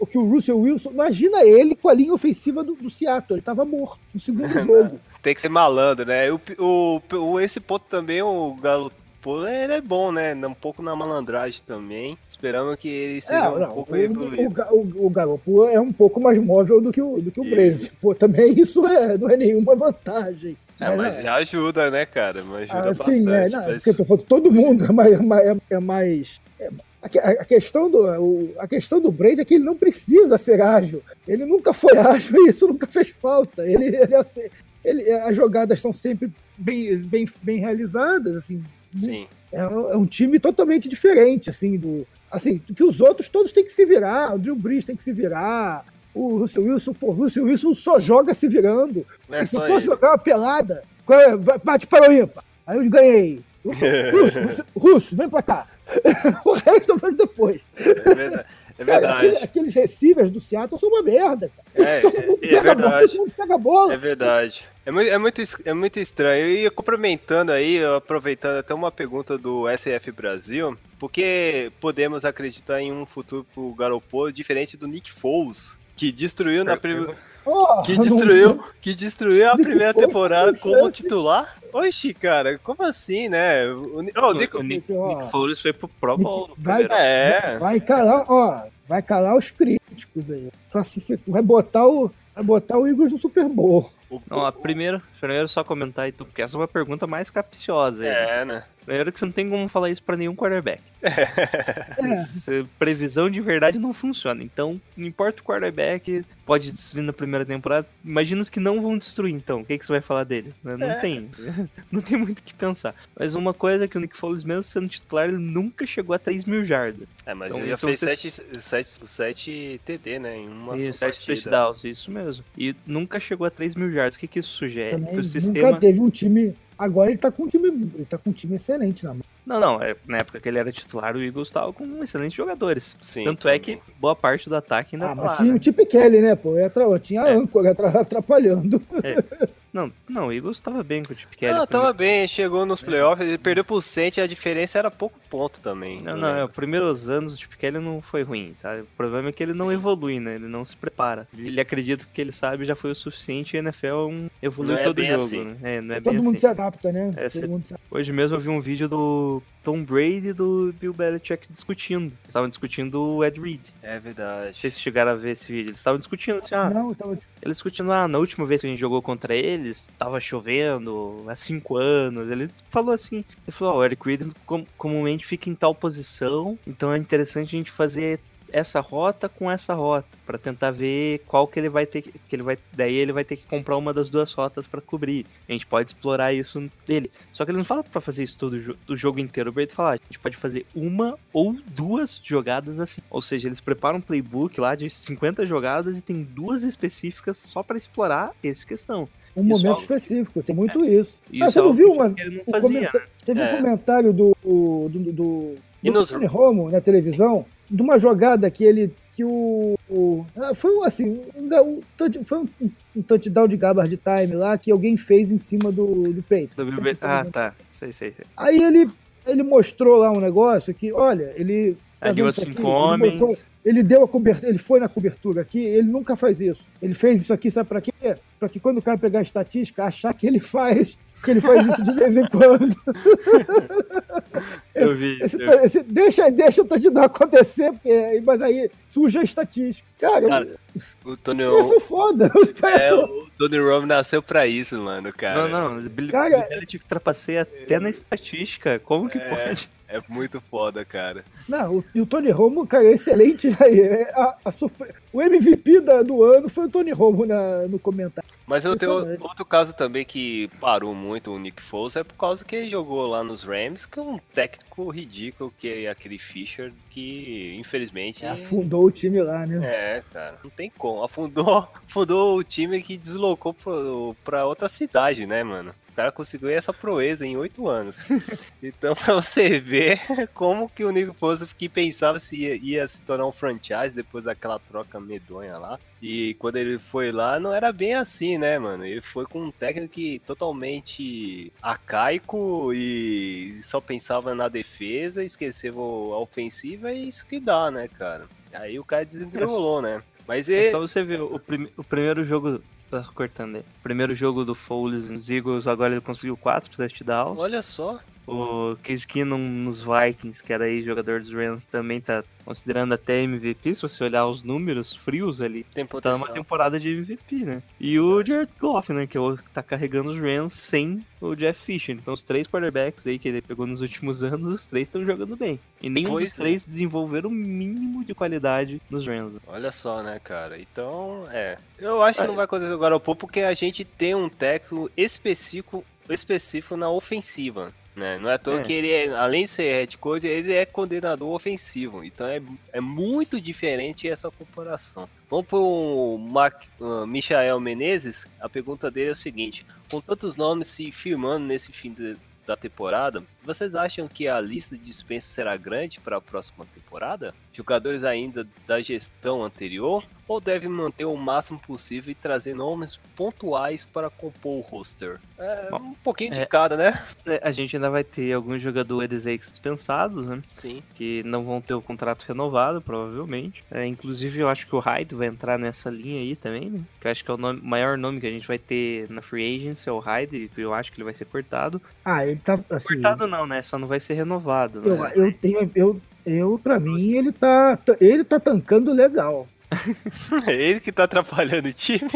o, que o Russell Wilson, imagina ele com a linha ofensiva do, do Seattle, ele tava morto no segundo (laughs) jogo. Tem que ser malandro, né? O, o, o- esse ponto também, o Galo. Pô, ele é bom, né? Um pouco na malandragem também. Esperamos que ele seja É, um não, pouco o, evoluído. o, o, o Garoppolo é um pouco mais móvel do que o, do que o. Brady. Pô, também isso é, não é nenhuma vantagem. É, mas já ajuda, né, cara? Mas ajuda Ah, bastante. sim, é, não, mas- porque eu tô falando, todo mundo é mais. é mais- é mais- é- a, que- a questão do, a questão do Brady é que ele não precisa ser ágil. Ele nunca foi (laughs) ágil e isso nunca fez falta. Ele, ele, ace- ele- as jogadas são sempre bem, bem, bem realizadas. Assim, Sim. é, um é um time totalmente diferente, assim, do. Assim, que os outros todos têm que se virar. O Drew Brees tem que se virar. O Russell Wilson, pô, o Russell Wilson só joga se virando. É Se fosse jogar uma pelada, é? Bate para o ímpar. Aí eu ganhei. Russo, Russo, vem pra cá. (laughs) o resto eu vejo depois. É verdade. É Cara, aquele- aqueles receivers do Seattle são uma merda, cara. É, Todo mundo é, pega bola, verdade. mundo pega a bola. É verdade. É muito, é, muito, é muito estranho. E complementando aí, aproveitando até uma pergunta do SF Brasil, por que podemos acreditar em um futuro pro Garoppolo diferente do Nick Foles, que destruiu na primeira. Porra, Que não- destruiu, que destruiu a Nick primeira Foles temporada tem como chance. titular? Oxi, cara, como assim, né? O, oh, o Nick- O Nick, Ó, Nick Foles foi pro Pro Bowl. vai- primeiro. É, Vai calar, ó, vai calar os críticos aí. Classifica, vai botar o, vai botar o Eagles no Super Bowl. Não, a primeira, primeiro só comentar aí, tu, porque essa é uma pergunta mais capciosa. aí. é, né? Primeiro que você não tem como falar isso pra nenhum quarterback. (laughs) É, Isso, previsão de verdade não funciona. Então, não importa o quarterback, pode destruir na primeira temporada. Imagina os que não vão destruir, então. O que, que você vai falar dele? Não É. tem. (laughs) Não tem muito o que pensar. Mas uma coisa é que o Nick Foles, mesmo sendo titular, ele nunca chegou a 3 mil jardas. É, mas Então, ele já isso fez você- 7 sete, sete TD, né? Em uma só 7 partida. touchdowns, isso mesmo. E nunca chegou a 3 mil jardas. O que, que isso sugere? também que o nunca sistema. teve um time. Agora ele tá com um time, ele tá com um time excelente na mão. Não, não. É, na época que ele era titular, o Eagles estava com excelentes jogadores. Sim, Tanto é que boa parte do ataque ainda Ah, tá mas lá, tinha né? o Chip Kelly, né, pô? E atra- Tinha a É. âncora atra- atrapalhando. Não, não, o Eagles tava bem com o Chip Kelly. Ah, pra mim. tava bem, chegou nos playoffs, ele perdeu pro Saints e a diferença era pouco ponto também. Não, eu não, é, os primeiros anos o Chip Kelly não foi ruim, sabe? O problema é que ele não evolui, né? Ele não se prepara. Ele acredita que o que ele sabe já foi o suficiente e a NFL um evolui Não é todo bem jogo, assim. né? É, não é Todo bem mundo assim. se adapta, né? É, Todo mundo se Hoje mesmo eu vi um vídeo do Tom Brady e do Bill Belichick discutindo. Eles estavam discutindo o Ed Reed. É Não verdade. sei se chegaram a ver esse vídeo. Eles estavam discutindo assim, ah, Não, tava eles discutindo, ah, na última vez que a gente jogou contra eles, tava chovendo há cinco anos. Ele falou assim, ele falou, ó, o Eric Reed com- comumente fica em tal posição, então é interessante a gente fazer essa rota com essa rota pra tentar ver qual que ele vai ter que que ele vai daí ele vai ter que comprar uma das duas rotas pra cobrir. A gente pode explorar isso dele. Só que ele não fala pra fazer isso todo do jogo inteiro. O Brady fala, "Ah, a gente pode fazer uma ou duas jogadas assim. Ou seja, eles preparam um playbook lá de 50 jogadas e tem duas específicas só pra explorar essa questão. um momento Isso- específico, tem muito isso. E Ah, isso você é não viu uma- não Teve É. um comentário do, do, do, do, do Romo na televisão, de uma jogada que ele. que o. o- ah, foi um, assim. Um, um foi um, um touchdown de garbage time lá que alguém fez em cima do, do peito. Do Belichick- Ah, tá. Sei, sei, sei. Aí ele, ele mostrou lá um negócio que, olha, ele. tá Aí deu vendo a isso aqui? cinco Ele homens. botou- Ele deu a cobertura, ele foi na cobertura aqui, ele nunca faz isso. Ele fez isso aqui, sabe pra quê? Pra que quando o cara pegar a estatística, achar que ele (laughs) faz, que ele faz isso de vez em quando. (laughs) Eu vi. Esse- eu- esse- deixa, deixa o touchdown acontecer, porque, mas aí surge a estatística. Cara, Cara, O Tony, isso (laughs) é foda. É, o Tony Romo nasceu pra isso, mano, cara. Não, não. Cara- Bill Belichick trapaceia até na estatística. Como que É. pode? É muito foda, cara. Não, o, e o Tony Romo, cara, é excelente aí. É A, a surpre- O MVP da- do ano foi o Tony Romo na, no comentário. Mas eu tenho outro caso também que parou muito o Nick Foles, é por causa que ele jogou lá nos Rams com um técnico ridículo, que é aquele Fischer, que infelizmente... Afundou o time lá, né? É, cara, não tem como. Afundou, (laughs) afundou o time que deslocou pro, pra outra cidade, né, mano? O cara conseguiu essa proeza em oito anos. (laughs) Então, pra você ver (laughs) como que o Nico Foles que pensava se ia, ia se tornar um franchise depois daquela troca medonha lá. E quando ele foi lá, não era bem assim, né, mano? Ele foi com um técnico que totalmente arcaico e só pensava na defesa, esqueceu a ofensiva, e isso que dá, né, cara? Aí o cara desenrolou, né? Mas É ele. só você ver o, prime- o primeiro jogo. Tá cortando aí. Primeiro jogo do Foles nos Eagles, agora ele conseguiu 4 touchdowns. Olha só. O Case Keenum nos Vikings, que era aí jogador dos Rams, também tá considerando até MVP, se você olhar os números frios ali. Tem Tá potencial. numa temporada de MVP, né? E o Jared Goff, né? Que é que tá carregando os Rams sem o Jeff Fisher. Então os três quarterbacks aí que ele pegou nos últimos (laughs) anos, os três estão jogando bem. E nenhum Pois dos é. três desenvolveram o mínimo de qualidade nos Rams. Olha só, né, cara? Então, é. Eu acho que não vai acontecer agora pouco porque a gente tem um técnico específico, específico na ofensiva. Né? Não é à toa É. que ele, é, além de ser head coach, ele é coordenador ofensivo. Então é, é muito diferente essa comparação. Vamos para o uh, Michael Menezes. A pergunta dele é o seguinte: com tantos nomes se firmando nesse fim de- da temporada, vocês acham que a lista de dispensa será grande para a próxima temporada? Jogadores ainda da gestão anterior? Ou deve manter o máximo possível e trazer nomes pontuais para compor o roster? É um pouquinho de é. cada, né? É, A gente ainda vai ter alguns jogadores aí dispensados, né? Sim. Que não vão ter o contrato renovado, provavelmente. É, inclusive, eu acho que o Hyde vai entrar nessa linha aí também, né? Que eu acho que é o nome- maior nome que a gente vai ter na Free Agency, é o Hyde. e Eu acho que ele vai ser cortado. Ah, ele tá assim. Cortado não, né? Só não vai ser renovado. Eu, né? eu tenho. Eu, eu, pra mim, ele tá. Ele tá tancando legal. (laughs) É ele que tá atrapalhando o time.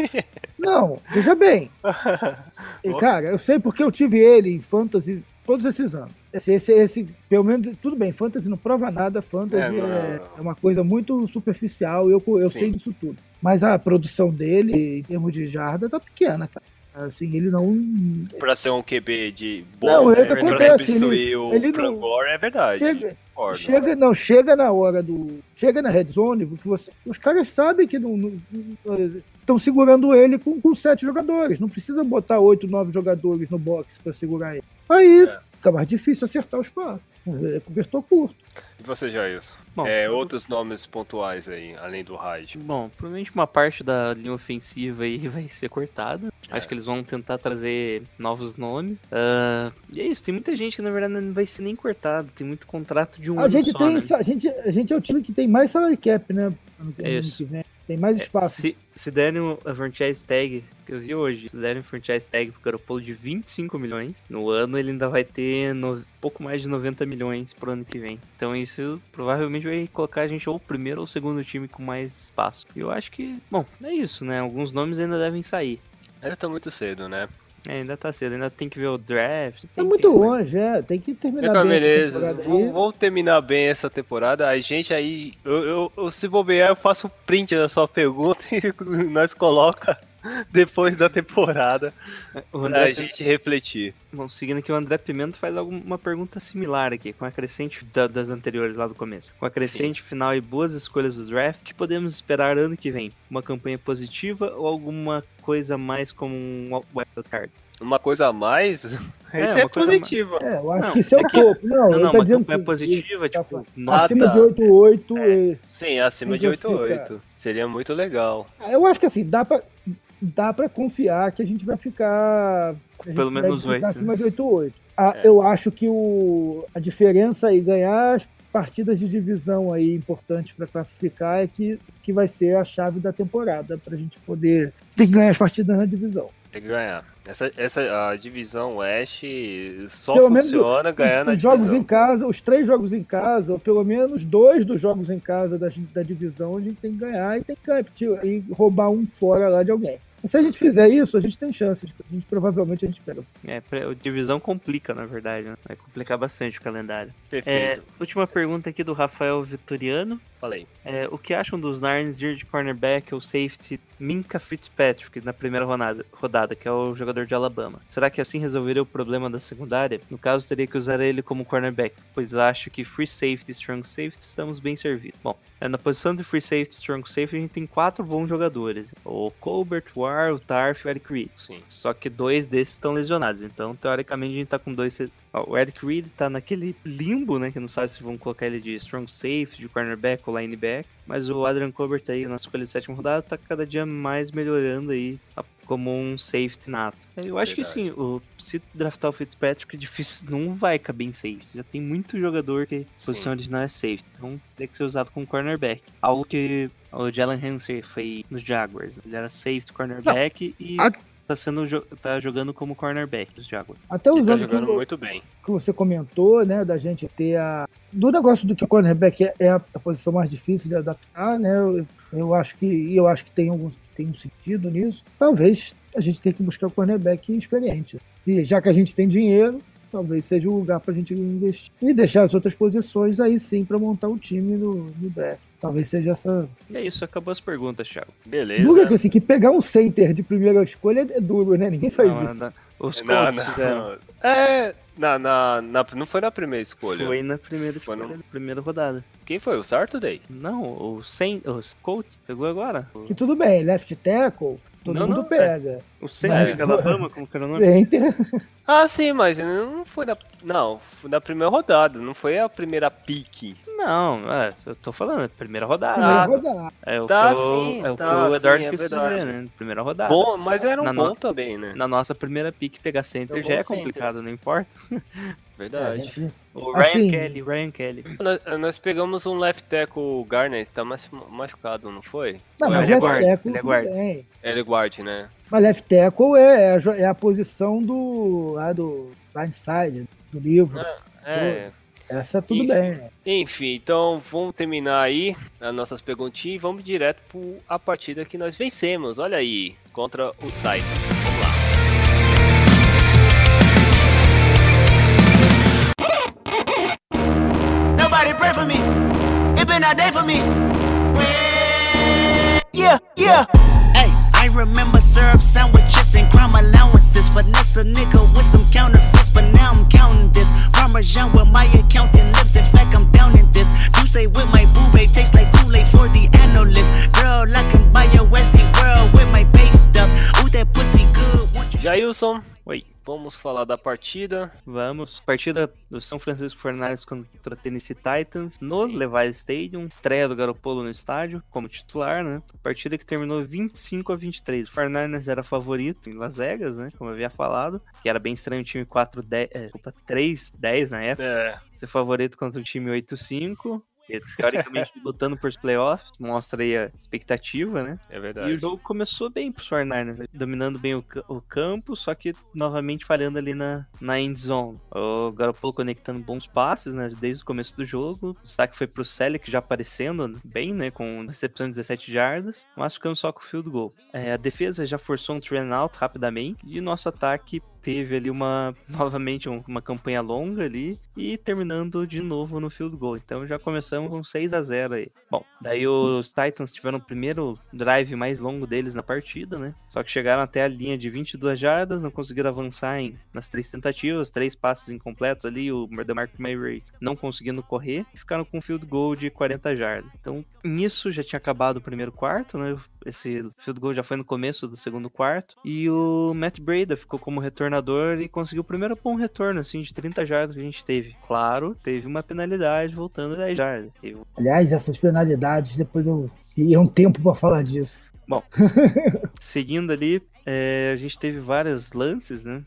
Não, veja bem. (laughs) E, cara, eu sei porque eu tive ele em Fantasy todos esses anos. Esse, esse, esse, pelo menos, tudo bem, Fantasy não prova nada, Fantasy É, não. é, é uma coisa muito superficial, eu, eu Sim. sei disso tudo. Mas a produção dele, em termos de jarda, tá pequena, cara. Assim, ele não. Pra ser um QB de bom, Não, é o que né? pra acontece, substituir ele- o ele não- Gore, é verdade. Chega. Chega, não, chega na hora do. Chega na red zone, que você, os caras sabem que não. Estão segurando ele com, com sete jogadores. Não precisa botar oito, nove jogadores no box para segurar ele. Aí É. fica mais difícil acertar os passos. É cobertor curto. E você, Jailson? Bom, É, outros nomes pontuais aí, além do Hyde. Bom, provavelmente uma parte da linha ofensiva aí (laughs) vai ser cortada. É. Acho que eles vão tentar trazer novos nomes. Ah, e é isso, tem muita gente que na verdade não vai ser nem cortado. Tem muito contrato de um A ano gente, só, tem, né? a, gente, a gente é o time que tem mais salary cap, né? É isso. que vem. Tem mais espaço. Se, se derem a franchise tag, que eu vi hoje, se derem franchise tag pro Garoppolo de 25 milhões, no ano ele ainda vai ter no, pouco mais de 90 milhões pro ano que vem. Então isso provavelmente vai colocar a gente ou o primeiro ou o segundo time com mais espaço. E eu acho que, bom, é isso, né? Alguns nomes ainda devem sair. Ainda tá muito cedo, né? É, ainda tá cedo, ainda tem que ver o draft. Tá tem- muito tem- longe, é. Tem que terminar Então, bem essa beleza. Vamos, vamos terminar bem essa temporada. A gente aí, eu, eu- eu- se bobear, eu faço um print da sua pergunta (laughs) e nós coloca (laughs) depois da temporada O pra André, gente refletir. Bom, seguindo aqui, o André Pimenta faz alguma pergunta similar aqui, com a crescente da- das anteriores lá do começo. Com a crescente final e boas escolhas do draft, o que podemos esperar ano que vem? Uma campanha positiva ou alguma coisa mais como um wild card? Uma coisa a mais, (laughs) É, isso é, a mais. positivo. É, eu acho Não, que isso é é o que- topo. Não, Não, não, tá uma dizendo campanha assim, positiva, tá tipo, acima de 8-8. É. é, Sim, acima de Então, assim, 8-8. Seria muito legal. Eu acho que assim, dá pra, dá pra confiar que a gente vai ficar. a gente Pelo menos ficar oito, né? acima de 8-8. Ah, É. Eu acho que o, a diferença aí, ganhar as partidas de divisão aí importantes para classificar é que, que vai ser a chave da temporada, pra gente poder. Tem que ganhar as partidas na divisão. Tem que ganhar. Essa, essa a divisão Oeste só Pelo funciona ganhar na os jogos divisão. em casa, os três jogos em casa, ou pelo menos dois dos jogos em casa da, da divisão, a gente tem que ganhar e tem que tipo, e roubar um fora lá de alguém. E se a gente fizer isso, a gente tem chances. A gente provavelmente a gente pega. É, divisão complica, na verdade, né? Vai complicar bastante o calendário. É, Perfeito. última pergunta aqui do Rafael Vitoriano. Falei. É, o que acham dos Narns ir de cornerback ou safety Minka Fitzpatrick na primeira rodada, rodada, que é o jogador de Alabama? Será que assim resolveria o problema da secundária? No caso, teria que usar ele como cornerback, pois acho que free safety e strong safety estamos bem servidos. Bom, é, na posição de free safety strong safety a gente tem quatro bons jogadores. O Colbert, o War, o Tarf e o Eric Reed. Sim. Só que dois desses estão lesionados. Então, teoricamente, a gente tá com dois. O Eric Reed tá naquele limbo, né? Que não sabe se vão colocar ele de strong safety, de cornerback ou linebacker. Mas o Adrian Colbert aí, na escolha de sétima rodada, tá cada dia mais melhorando aí a- como um safety nato. Eu acho que Verdade. sim, o, se draftar o Fitzpatrick, é difícil, não vai caber em safety. Já tem muito jogador que a posição original é safety. Então tem que ser usado como cornerback. Algo que o Jalen Hansen foi nos Jaguars. Ele era safety, cornerback e a- tá, sendo, tá jogando como cornerback dos Jaguars. Até Ele tá usando o que, jogando o- muito bem. que você comentou, né, da gente ter a. Do negócio do que o cornerback é, é a, a posição mais difícil de adaptar, né? Eu, eu acho que e eu acho que tem algum tem um sentido nisso. Talvez a gente tenha que buscar o cornerback experiente. E já que a gente tem dinheiro, talvez seja o lugar para a gente investir. E deixar as outras posições aí sim para montar o time no, no draft. Talvez seja essa. E é isso, acabou as perguntas, Thiago. Beleza. Duro que assim, que pegar um center de primeira escolha é duro, né? Ninguém faz Não, isso. não, os Não, Colts não. É, na, na, na- não foi na primeira escolha. Foi na primeira Foi escolha, no- na primeira rodada. Quem foi? O Saturday? Não, o Saint, os Colts pegou agora. Que tudo bem, left tackle, todo Não, mundo não, pega. O Center de Alabama, como que era o nome? (laughs) Center, Ah, sim, mas não foi da. Não, foi da primeira rodada, não foi a primeira pique. Não, é, eu tô falando, é primeira rodada. primeira Ah, rodada. É o Tá, que, sim, é o, que tá, o Eduardo sim, é quis verdade. dizer, né? Primeira rodada. Bom, mas era um Na bom no- também, né? Na nossa primeira pick, pegar center já é center. complicado, não importa. (laughs) É, Verdade. gente, O Ryan Assim- Kelly, Ryan Kelly. Nós, nós pegamos um left tackle Garner, tá mais machucado, não foi? Não, mas ele é left guard, ele é guard. Ele guard, né? Mas left tackle é, é a, é posição do, lá do blindside, do livro. É. Essa tudo E- bem. né? Enfim, então vamos terminar aí as nossas perguntinhas e vamos direto para a partida que nós vencemos. Olha aí, contra os Titans. Vamos lá. Nobody pray for me. It been a day for me. Yeah, yeah. I remember syrup sandwiches and crime allowances. Finesse a nigga with some counterfeits, but now I'm counting this. Parmesan where my accountant lives. In fact, I'm down in this. You say with my boo tastes like Kool-Aid for the analyst. Girl, I can buy your Westie world with my Jailson, Oi. vamos falar da partida. Vamos. Partida do São Francisco 49ers contra Tennessee Titans no Sim. Levi Stadium. Estreia do Garoppolo no estádio como titular, né? Partida que terminou 25 a 23. O 49ers era favorito em Las Vegas, né? Como eu havia falado. Que era bem estranho o time 4-10, é, desculpa, 3-10 na época. É, Ser favorito contra o time 8-5. e, Teoricamente (laughs) lutando por playoffs. Mostra aí a expectativa, né? é E o verdade. jogo começou bem pros 49ers, né? dominando bem o, o campo, só que novamente falhando ali na, na end zone. O Garoppolo conectando bons passes, né, desde o começo do jogo. O destaque foi pro Selleck já aparecendo bem, né, com recepção de 17 jardas, mas ficando só com o field goal. É, a defesa já forçou um train out rapidamente e o nosso ataque teve ali uma (laughs) novamente um- uma campanha longa ali e terminando de novo no field goal. Então já começamos com 6 a 0 aí. Bom, daí os Titans tiveram o primeiro drive mais longo deles na partida, né? Só que chegaram até a linha de 22 jardas, não conseguiram avançar em, nas três tentativas, três passes incompletos ali, o DeMarco Murray não conseguindo correr e ficaram com um field goal de 40 jardas. Então, nisso já tinha acabado o primeiro quarto, né? Esse field goal já foi no começo do segundo quarto e o Matt Breda ficou como retornador e conseguiu o primeiro bom retorno, assim, de 30 jardas que a gente teve. Claro, teve uma penalidade voltando 10 jardas. Teve Aliás, essas penalidades, depois eu queria um tempo pra falar disso. (laughs) Seguindo ali, é, a gente teve vários lances, né?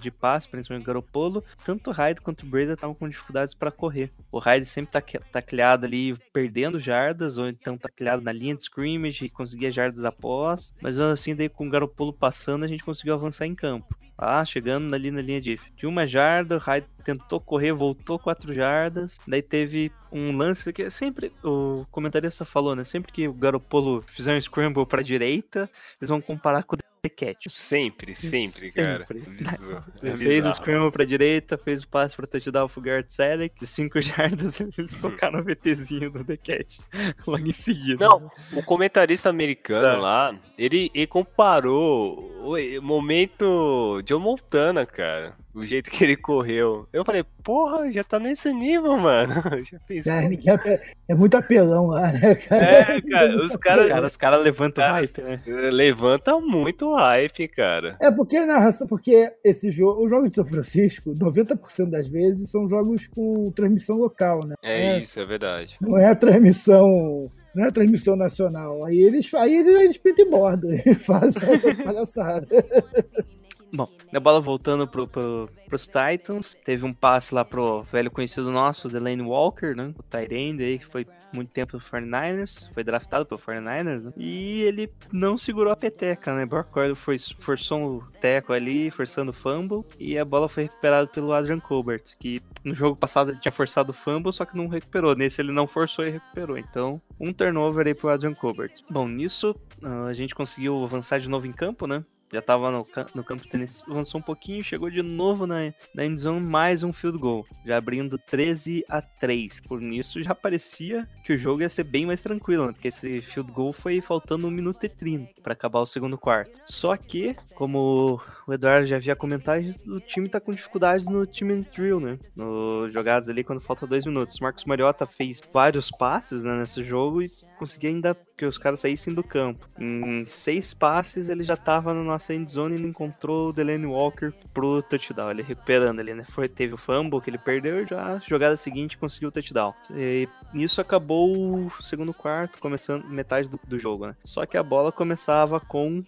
De passe, principalmente o Garopolo. Tanto o Hyde quanto o Breda estavam com dificuldades para correr. O Hyde sempre tá tacleado ali, perdendo jardas, ou então tacleado na linha de scrimmage e conseguia jardas após. Mas assim, daí com o Garopolo passando, a gente conseguiu avançar em campo. Ah, chegando ali na linha de, de uma jarda, o Hyde tentou correr, voltou quatro jardas. Daí teve um lance que sempre o comentarista falou, né? Sempre que o Garopolo fizer um scramble para direita, eles vão comparar com o The Cat. Sempre, sempre, cara. Sempre. Bizarro. É Ele fez o scramble pra direita, fez o passe pra touchdown pro Garrett Selleck. De 5 (laughs) jardas, eles colocaram o VTzinho do The Cat (laughs) logo em seguida. Não, o comentarista americano Tá. lá, ele, ele comparou o momento John Montana, cara. O jeito que ele correu. Eu falei, porra, já tá nesse nível, mano. (laughs) Já pensou? É, é muito apelão lá, né, (laughs) cara? É, cara, os Os caras os caras levantam Cara, hype, né? levanta muito hype, cara. É porque a narração, porque esse jogo, os jogos de São Francisco, 90% das vezes são jogos com transmissão local, né? É, isso, é verdade. Não é a transmissão, não é a transmissão nacional. Aí eles, aí eles, eles pintam e bordam, eles (laughs) fazem essa palhaçada. Bom, a bola voltando pro, pro, pros Titans, teve um passe lá pro velho conhecido nosso, Delaney Walker, né? O Tyrande aí, que foi muito tempo pro 49ers, foi draftado pelo 49ers, né? E ele não segurou a peteca, né? Brock Coyle foi, forçou o teco ali, forçando o fumble, e a bola foi recuperada pelo Adrian Colbert, que no jogo passado ele tinha forçado o fumble, só que não recuperou. Nesse ele não forçou e recuperou. Então, um turnover aí pro Adrian Colbert. Bom, nisso ah, a gente conseguiu avançar de novo em campo, né? Já tava no, no campo Tennessee, avançou um pouquinho, chegou de novo na, na endzone, mais um field goal, já abrindo 13 a 3. Por nisso já parecia que o jogo ia ser bem mais tranquilo, né? Porque esse field goal foi faltando 1 minuto e 30 para acabar o segundo quarto. Só que, como o Eduardo já havia comentado, o time tá com dificuldades no time drill, né? No jogadas ali quando falta dois minutos. O Marcos Mariota fez vários passes né, nesse jogo e conseguia ainda que os caras saíssem do campo. Em seis passes ele já tava na nossa end zone e encontrou o Delaney Walker pro touchdown. Ele recuperando ali, né? Foi, teve o fumble que ele perdeu e já jogada seguinte conseguiu o touchdown. E nisso acabou o segundo quarto, começando metade do, do jogo, né? Só que a bola começava com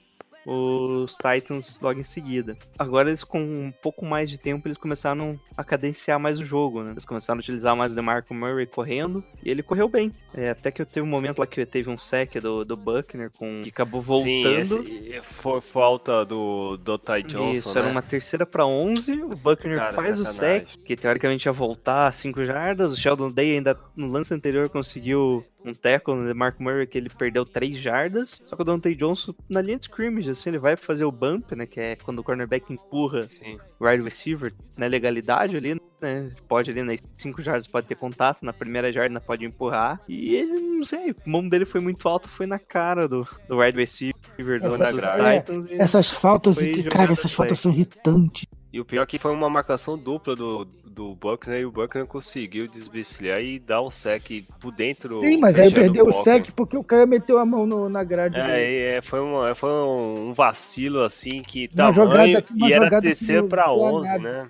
os Titans logo em seguida. Agora eles com um pouco mais de tempo eles começaram a cadenciar mais o jogo, né? Eles começaram a utilizar mais o DeMarco Murray correndo e ele correu bem. É, até que teve um momento lá que teve um sec do, do Buckner com que acabou voltando. Sim, esse foi falta do, do Ty Johnson, Isso, né? era uma terceira para 11, o Buckner Cara, faz o sacanagem. sec, que teoricamente ia voltar 5 jardas, o Sheldon Day ainda no lance anterior conseguiu um tackle no Mark Murray que ele perdeu 3 jardas, só que o Dante Johnson na linha de scrimmage, assim, ele vai fazer o bump, né, que é quando o cornerback empurra Sim. o wide receiver na legalidade ali, né, pode ali nas 5 jardas pode ter contato, na primeira jarda pode empurrar, e ele, não sei, o mão dele foi muito alto, foi na cara do, do wide receiver do, Essa- dos é, Titans. Essas faltas, cara, essas faltas são irritantes. E o pior é que foi uma marcação dupla do, do Buckner e o Buckner conseguiu desvencilhar e dar um sec por dentro. Sim, mas aí perdeu o Walker. sec porque o cara meteu a mão no- na grade. É, é, foi, uma, foi um vacilo assim que Uma tamanho jogada- uma e era terceiro deu 11, nada. né?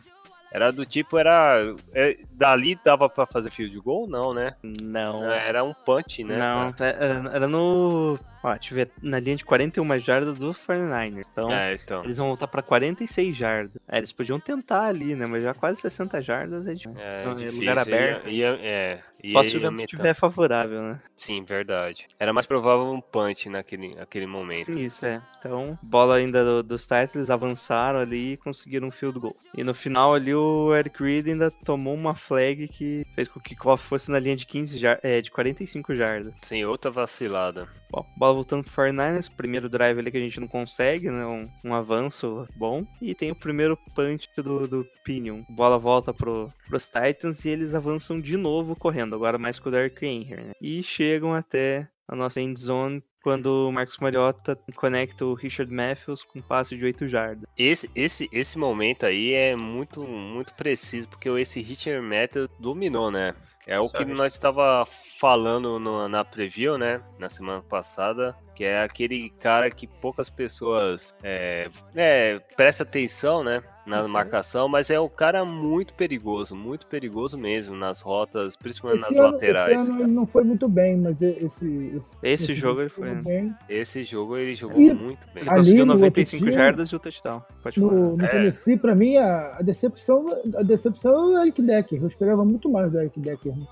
Era do tipo, era. é, dali dava pra fazer field goal? Não, né? Não, Era um punch, né? Não, era, era no. Ó, ver. Na linha de 41 jardas do 49ers. Então, É, então. eles vão voltar pra 46 jardas. É, eles podiam tentar ali, né? Mas já quase 60 jardas é, de... É, é difícil, lugar aberto. Ia, ia, é, ia, Só se o vento estiver favorável, né? Sim, verdade. Era mais provável um punch naquele, naquele momento. Isso, é. Então, bola ainda do- dos Titans, eles avançaram ali e conseguiram um field goal. E no final ali, o Eric Reed ainda tomou uma flag que fez com que o kickoff fosse na linha de 15 jar é, de 45 jardas. Sim, outra vacilada. Bom, bola voltando pro 49ers, primeiro drive ali que a gente não consegue, né? Um, um avanço bom. E tem o primeiro punch do, do Pinion. Bola volta pro, pros Titans e eles avançam de novo correndo, agora mais com o Derrick Henry, né? E chegam até a nossa end zone quando o Marcos Mariota conecta o Richard Matthews com um passe de 8 jardas. Esse, esse, esse momento aí é muito, muito preciso, porque esse Richard Meta dominou, né? É o que nós estava falando no- na preview, né? Na semana passada, que é aquele cara que poucas pessoas é, é, prestam atenção, né? Na Uhum. marcação, mas é um cara muito perigoso, muito perigoso mesmo nas rotas, principalmente Esse nas ano, laterais. esse ano ele não foi muito bem, mas esse. Esse, Esse jogo ele foi. bem. Esse jogo ele jogou E- muito bem. Ele Ali conseguiu no outro 95 time- jardas e o touchdown. Pode falar. No, no É. Tennessee, pra mim, a, a decepção, a decepção é o Eric Decker. Eu esperava muito mais do Eric Decker. né?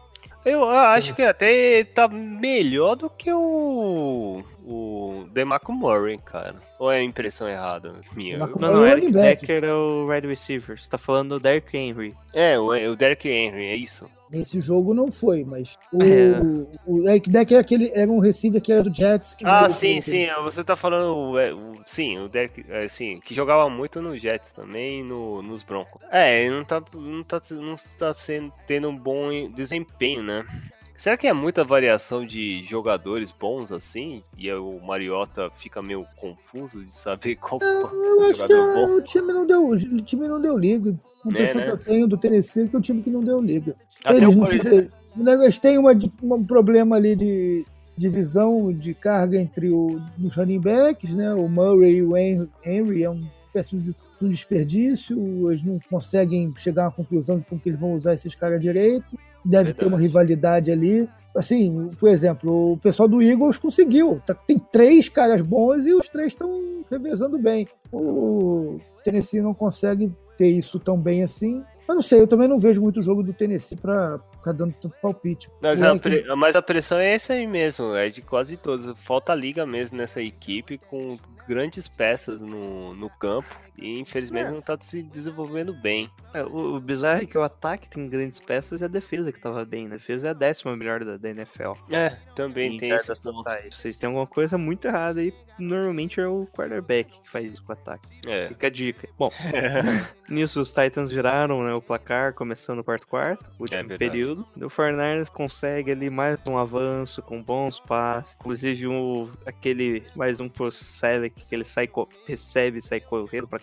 Eu acho que até ele tá melhor do que o. O DeMarco Murray, cara. Ou é a impressão errada minha? DeMarco Não, não, é Eric. Decker é o wide receiver. Você tá falando do Derrick Henry. É, o, o Derrick Henry, é isso. Nesse jogo não foi, mas o, É. o Eric Decker era, aquele, era um receiver que era do Jets. Que Ah, sim, sim. Você tá falando. o- é, o- sim, o Derrick. É, sim, que jogava muito no Jets também e no, nos Broncos. É, ele não tá, não tá, não tá sendo, tendo um bom desempenho, né? Será que é muita variação de jogadores bons assim? E aí o Mariota fica meio confuso de saber (laughs) qual Eu acho que jogador bom? o time não deu, o time não deu liga. A impressão né? que eu tenho do Tennessee é que é um time que não deu liga. Até Eles o não Corinthians- o negócio tem uma, um problema ali de divisão de carga entre o, os running backs, né? O Murray e o Hen- Henry é um péssimo de- um desperdício. Eles não conseguem chegar a uma conclusão de como que eles vão usar esses caras direito. Deve ter uma Verdade. rivalidade ali. Assim, por exemplo, o pessoal do Eagles conseguiu. Tá- Tem três caras bons e os três estão revezando bem. O Tennessee não consegue ter isso tão bem assim. Eu não sei, eu também não vejo muito jogo do Tennessee pra ficar dando tanto palpite. Mas O a, pre- mas a pressão é essa aí mesmo, é de quase todos. Falta liga mesmo nessa equipe com grandes peças no, no campo e infelizmente É. não tá se desenvolvendo bem. É, o, o bizarro é que o ataque tem grandes peças e a defesa que tava bem. né? A defesa é a décima melhor da, da NFL. É, também Em tem totais. Vocês têm alguma coisa muito errada aí. Normalmente é o quarterback que faz isso com o ataque. É. Fica a dica. Bom, (laughs) nisso os Titans viraram né, o placar, começando o quarto quarto, último É período. O 49ers consegue ali mais um avanço com bons passes. Inclusive um, aquele mais um pro Selec que ele sai, recebe e sai correndo pra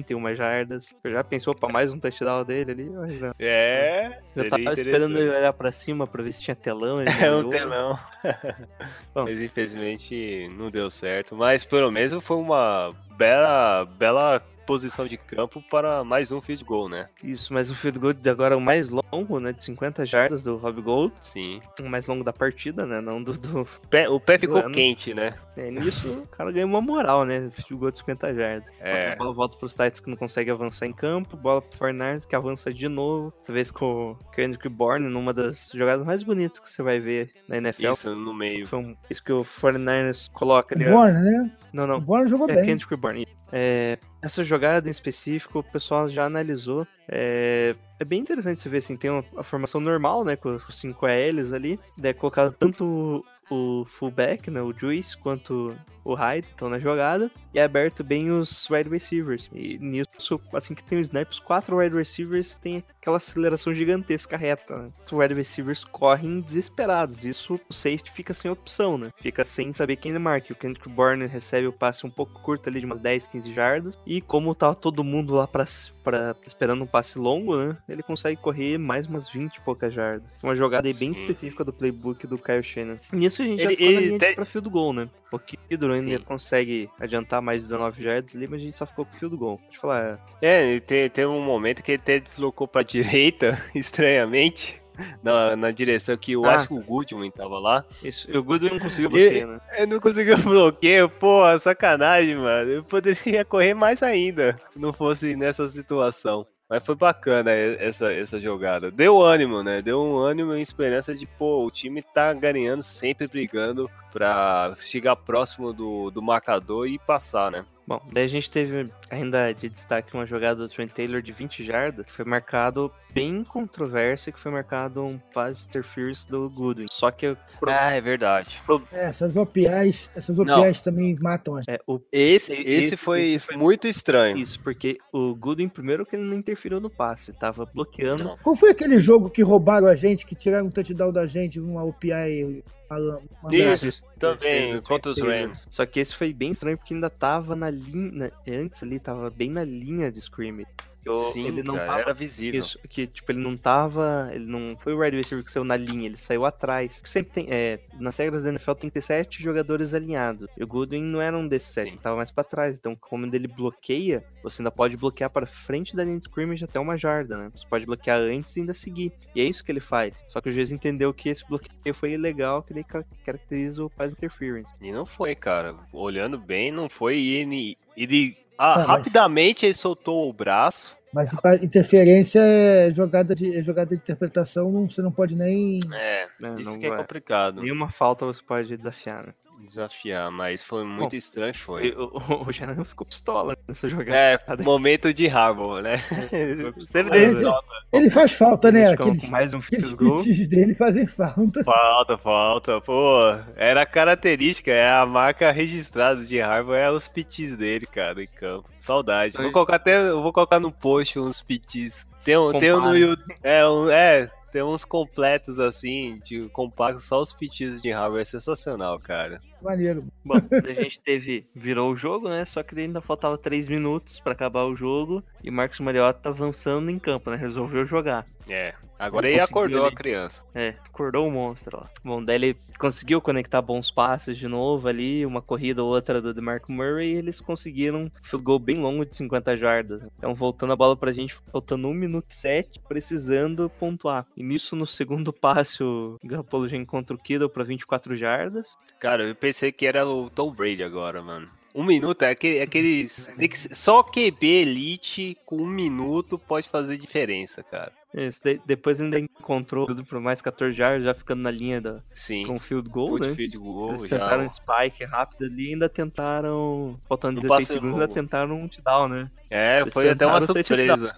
41 jardas. Já pensou pra mais um touchdown dele ali? Eu já, É, seria tava esperando ele olhar pra cima pra ver se tinha telão. (laughs) É não um telão. (laughs) Bom. Mas infelizmente não deu certo. Mas pelo menos foi uma bela, bela posição de campo para mais um field goal, né? Isso, mas o field goal de agora é o mais longo, né? De 50 jardas do Rob Gold. Sim. O mais longo da partida, né? Não do. do... Pé- o pé ficou ano. quente, né? É, nisso o cara ganhou uma moral, né? Field goal de 50 jardas. É. A bola volta pros Titans que não conseguem avançar em campo. Bola pro Fornars que avança de novo. Dessa vez com o Kendrick Bourne numa das jogadas mais bonitas que você vai ver na NFL. Isso no meio. Foi um- isso que o 49ers coloca ali. ó. Borne, né? Não, O não. Borne jogou É, bem. Kendrick Bourne. É, essa jogada em específico, o pessoal já analisou. É, é bem interessante você ver assim, tem uma, a formação normal, né, com os 5 ALs ali. É colocado tanto o, fullback, né, o Juice, quanto o Hyde estão na jogada. E é aberto bem os wide receivers. E nisso, assim que tem o snap, os quatro wide receivers têm aquela aceleração gigantesca reta. Né? Os wide receivers correm desesperados. Isso o safety fica sem opção, né? Fica sem saber quem ele marca. O Kendrick Bourne recebe o passe um pouco curto ali de umas 10, 15 jardas. E como tava todo mundo lá pra, pra, esperando um passe longo, né? Ele consegue correr mais umas 20 e poucas jardas. Uma jogada bem específica do playbook do Kyle Shannon. Nisso a gente já Ele- ficou na ele linha tem- de pra field goal, né? O Kidron ainda Sim. consegue adiantar mais 19 jardas ali, mas a gente só ficou com field goal. Deixa eu falar, É, te- teve um momento que ele até deslocou pra (laughs) direita, (laughs) estranhamente. Na, na direção que eu Ah. acho que o Goodwin tava lá. isso, o Goodwin não conseguiu Ele- bloquear, né? Eu não conseguiu (laughs) bloqueio, pô, sacanagem, mano. Eu poderia correr mais ainda se não fosse nessa situação. Mas foi bacana essa, essa jogada. Deu ânimo, né? Deu um ânimo e esperança de, pô, o time tá ganhando, sempre brigando pra chegar próximo do, do marcador e passar, né? Bom, daí a gente teve ainda de destaque uma jogada do Trent Taylor de 20 jardas, que foi marcado bem controverso, que foi marcado um pass interference do Goodwin. Só que Ah, é verdade. É, essas OPIs, essas Não. OPIs também matam a gente. é, o Esse, Esse- esse, foi, foi- muito estranho. isso, porque o Goodwin, primeiro que ele não interferiu no passe, tava bloqueando. Não. Qual foi aquele jogo que roubaram a gente, que tiraram um touchdown da gente, uma OPI uma, Isso, Isso, também, contra os. Rams. Só que esse foi bem estranho porque ainda tava na linha. Antes ali, tava bem na linha de scrimmage. Eu- Sim, ele não cara, tava era visível. Isso, que tipo, ele não tava. Ele não foi o wide receiver que saiu na linha, ele saiu atrás. Sempre tem. É, nas regras da NFL tem que ter sete jogadores alinhados. E o Goodwin não era um desses sete, ele tava mais pra trás. Então, como ele bloqueia, você ainda pode bloquear para frente da linha de scrimmage até uma jarda, né? Você pode bloquear antes e ainda seguir. E é isso que ele faz. Só que o juiz entendeu que esse bloqueio foi ilegal, que ele ca- caracteriza o pass interference. E não foi, cara. Olhando bem, não foi. E ele, ele ah, mas- rapidamente ele soltou o braço. Mas interferência é jogada de, é jogada de interpretação, não, você não pode nem. É, né? isso que é vai- complicado. Nenhuma falta você pode desafiar, né? Desafiar, mas foi muito Bom, estranho, foi. O, o, (laughs) o Shannon ficou pistola nessa jogada. É, (laughs) momento de Harbour, né? (laughs) Eles ele-. Ele faz falta, né? Aqueles, mais um aqueles dele fazem falta. Falta, falta. Pô, era característica, é a marca registrada de Harbour, é os pitis dele, cara, em campo. Saudade. Vou colocar até, eu vou colocar no post uns pitis. Tem um, tem um no. YouTube, é, um, é, tem uns completos assim, de compacto, só os pitis de Harbour, é sensacional, cara. Maneiro. Bom, a gente teve. Virou o jogo, né? Só que ainda faltava 3 minutos pra acabar o jogo. E o Marcos Mariota avançando em campo, né? Resolveu jogar. É, agora Ele acordou ali. a criança. É, acordou o monstro lá. Bom, daí ele conseguiu conectar bons passes de novo ali, uma corrida ou outra do DeMarco Murray, e eles conseguiram um field goal bem longo de 50 jardas. Então, voltando a bola pra gente, faltando 1 minuto e 7, precisando pontuar. E nisso, no segundo (laughs) passe, o Garoppolo já encontra o Kittle pra 24 jardas. Cara, eu pensei que era o Tom Brady agora, mano. Um minuto, é aquele, (laughs) é aqueles. Tem que, ser- só QB Elite com um minuto pode fazer diferença, cara. Isso, de- depois ainda encontrou tudo por mais 14 jardas, já ficando na linha da, Sim. com field goal, Put né? field goal, Eles já. tentaram um spike rápido ali e ainda tentaram, faltando No 16 passe segundos, ainda tentaram um touchdown, né? É, Eles foi até uma surpresa.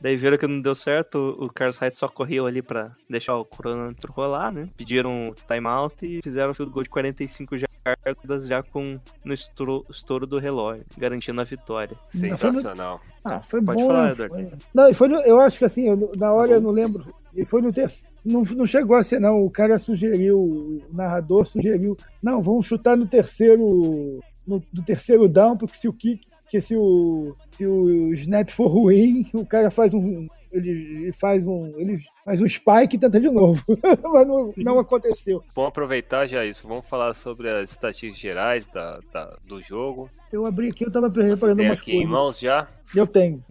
Daí viram que não deu certo, o Carlos Hyde só correu ali pra deixar o cronômetro rolar, né? Pediram timeout e fizeram o field goal de 45 jardas já com no estouro, estouro do relógio, garantindo a vitória. Sensacional. Ah, foi Pode bom. falar, né? Eduardo. Foi- Não, e foi no- eu acho que assim, eu- na hora eu não lembro. E foi no terceiro. Não, não chegou a ser, não. O cara sugeriu, o narrador sugeriu. Não, vamos chutar no terceiro. No, do terceiro down, porque se o kick. que se o, se o snap for ruim, (laughs) o cara faz um. Ele, faz um. Ele faz um spike e tenta de novo. (laughs) Mas não, não aconteceu. Vamos aproveitar já isso. Vamos falar sobre as estatísticas gerais da, da- do jogo. Eu abri aqui, eu tava Você reparando tem umas aqui em coisas. mãos já? Eu tenho.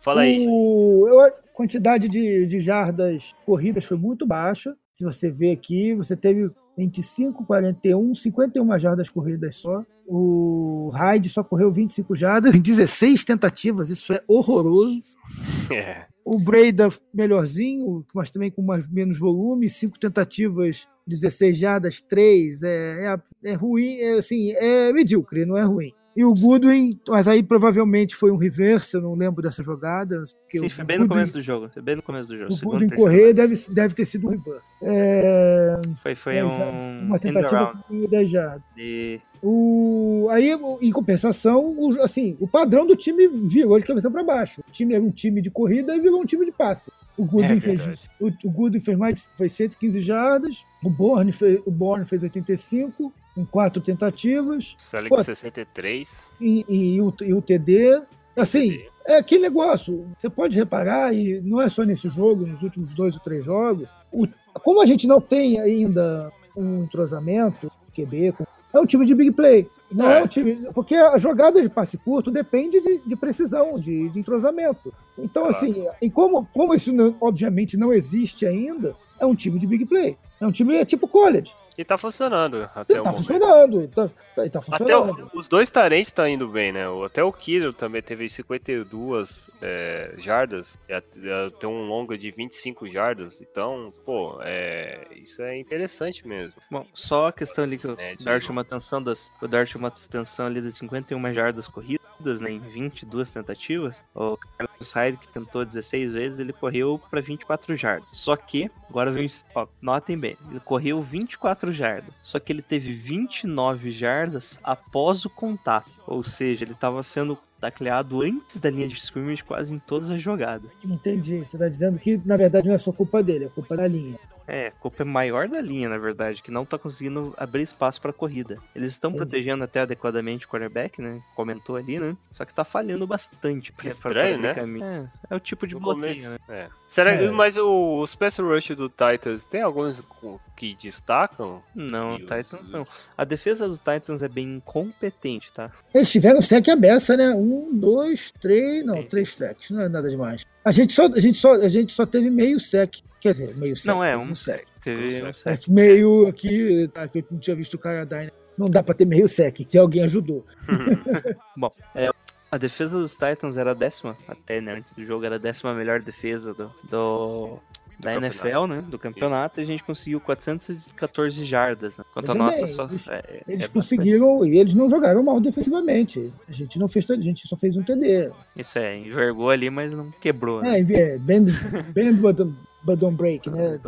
Fala aí. O, eu- a quantidade de, de jardas corridas foi muito baixa. Se você vê aqui, você teve 25, 41, 51 jardas corridas só. O Hyde só correu 25 jardas em 16 tentativas. Isso é horroroso. (laughs) É. O Breda melhorzinho, mas também com mais, menos volume, 5 tentativas, 16 jardas, 3. É, é, é ruim, é, assim, é medíocre, não é ruim. E o Goodwin, mas aí provavelmente foi um reverse, eu não lembro dessa jogada. Sim, o foi bem no Goodwin- começo do jogo. Foi bem no começo do jogo. o Goodwin correr deve, deve ter sido um reverse. É, Foi, foi é, um. uma tentativa around com 10 jardas. de- O, aí, em compensação, o, assim, o padrão do time virou de cabeça para baixo. O time era um time de corrida e virou um time de passe. O Goodwin, É fez, o, o Goodwin fez mais foi 115 jardas, o Bourne fez, o Bourne fez 85, com quatro tentativas, Selic Pô. 63. e, e, o, e o TD. Assim, é aquele negócio. Você pode reparar, e não é só nesse jogo, nos últimos dois ou três jogos, o- como a gente não tem ainda um entrosamento, QB, com- é um time de big play. Não é, É. um time. Porque a jogada de passe curto depende de, de precisão, de, de entrosamento. Então, Claro. assim, e como, como isso não- obviamente não existe ainda, é um time de big play. É um time é tipo college. E tá funcionando até o tá momento. funcionando. Tá, tá, tá Até funcionando. o- os dois tarentes estão indo bem, né? O- Até o Kiro também teve 52 é, jardas, e a- e tem um longa de 25 jardas. Então, pô, é, isso é interessante mesmo. Bom, só a questão ali que o É, Dart chamou atenção das. O Dart chamou atenção ali das 51 jardas corridas, né? Em 22 tentativas. O Carlos Hyde, que tentou 16 vezes, ele correu para 24 jardas. Só que, agora vem. Ó, notem bem, ele correu 24 jardas. Só que ele teve 29 jardas após o contato. Ou seja, ele estava sendo tacleado antes da linha de scrimmage quase em todas as jogadas. Entendi. Você está dizendo que, na verdade, não é só culpa dele, é culpa da linha. É, a culpa é maior da linha, na verdade, que não tá conseguindo abrir espaço pra corrida. Eles estão Entendi. protegendo até adequadamente o quarterback, né? Comentou ali, né? Só que tá falhando bastante. pra- pra Estranho, abrir né? caminho. É, é o tipo de No bloqueio, começo, né? é. Será que, É. mas o, os pass rush do Titans tem alguns que destacam? Não, o E os- Titans não. A defesa do Titans é bem incompetente, tá? Eles tiveram sec a beça, né? Um, dois, três. Não, Sim. três secs, não é nada demais. A gente só, a gente só, a gente só teve meio sec. Quer dizer, meio sec. Não, é teve um sec. Teve um É, sec. meio aqui, tá, que eu não tinha visto o cara dar. né? Não dá pra ter meio sec, se alguém ajudou. (laughs) A defesa dos Titans era a décima, até né, antes do jogo, era a décima melhor defesa do, do- da campeonato. NFL, né? Do campeonato, e a gente conseguiu 414 jardas. Né? Enquanto a nossa bem, só. eles- é- é Eles bastante. conseguiram, e eles não jogaram mal defensivamente. A gente não fez, a gente só fez um TD. Isso é, envergou ali, mas não quebrou. né? É, é bend, don't break, né?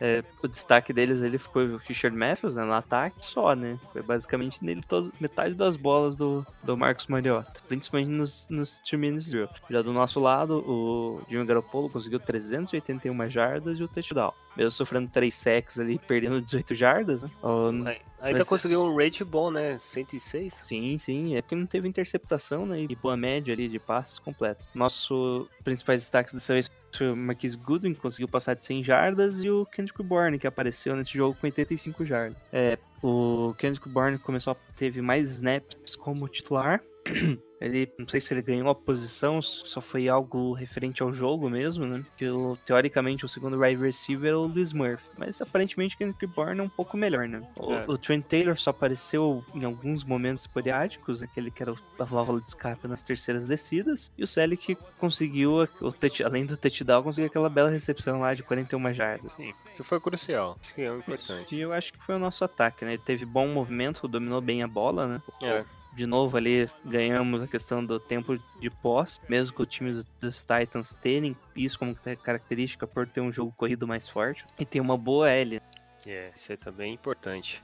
É, o destaque deles ele ficou o Richard Matthews né, no ataque só, né? Foi basicamente nele metade das bolas do, do Marcos Mariota, principalmente nos, nos two minutes drill. Já do nosso lado, o Jimmy Garoppolo conseguiu 381 jardas e o touchdown. Mesmo sofrendo 3 sacks ali, perdendo 18 jardas, né? O- Ai- Ainda Mas- conseguiu um rate bom, né? 106. Sim, sim, é porque não teve interceptação, né? E boa média ali de passes completos. Nosso principais destaques dessa vez foi o Marquis Goodwin, que conseguiu passar de 100 jardas, e o Kendrick Bourne, que apareceu nesse jogo com 85 jardas. É, o Kendrick Bourne começou a teve mais snaps como titular. (clears throat) Ele, não sei se ele ganhou a posição, só foi algo referente ao jogo mesmo, né? Que o- teoricamente o segundo wide receiver é o Luiz Murphy. Mas aparentemente o Kendrick Bourne é um pouco melhor, né? O, É. o Trent Taylor só apareceu em alguns momentos esporádicos, aquele que era a válvula de escape nas terceiras descidas. E o Selic conseguiu, o touch- além do touchdown, conseguiu aquela bela recepção lá de 41 jardas. Sim, que foi crucial. Isso que é importante. E eu acho que foi o nosso ataque, né? Ele teve bom movimento, dominou bem a bola, né? É. De novo ali ganhamos a questão do tempo de pós, mesmo que o time do- dos Titans terem isso como ca- característica por ter um jogo corrido mais forte. E tem uma boa L. É, isso aí também é importante.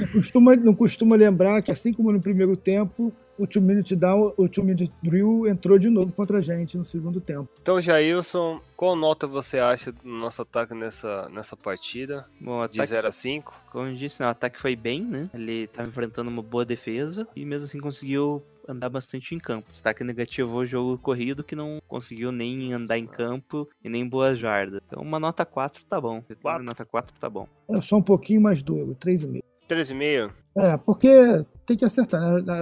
Não costuma, não costuma lembrar que, assim como no primeiro tempo, o Two Minute Down, o Two Minute Drill entrou de novo contra a gente no segundo tempo. Então, Jailson, qual nota você acha do nosso ataque nessa, nessa partida? Bom, o De ataque, 0 a 5? como eu disse, né, o ataque foi bem, né? Ele tava enfrentando uma boa defesa e mesmo assim conseguiu andar bastante em campo. Destaque negativo o jogo corrido, que não conseguiu nem andar em campo e nem boas jardas. Então, uma nota 4 tá bom. Quatro? Nota 4 tá bom. Eu sou um pouquinho mais duro, 3,5. 3,5? É, porque tem que acertar, né?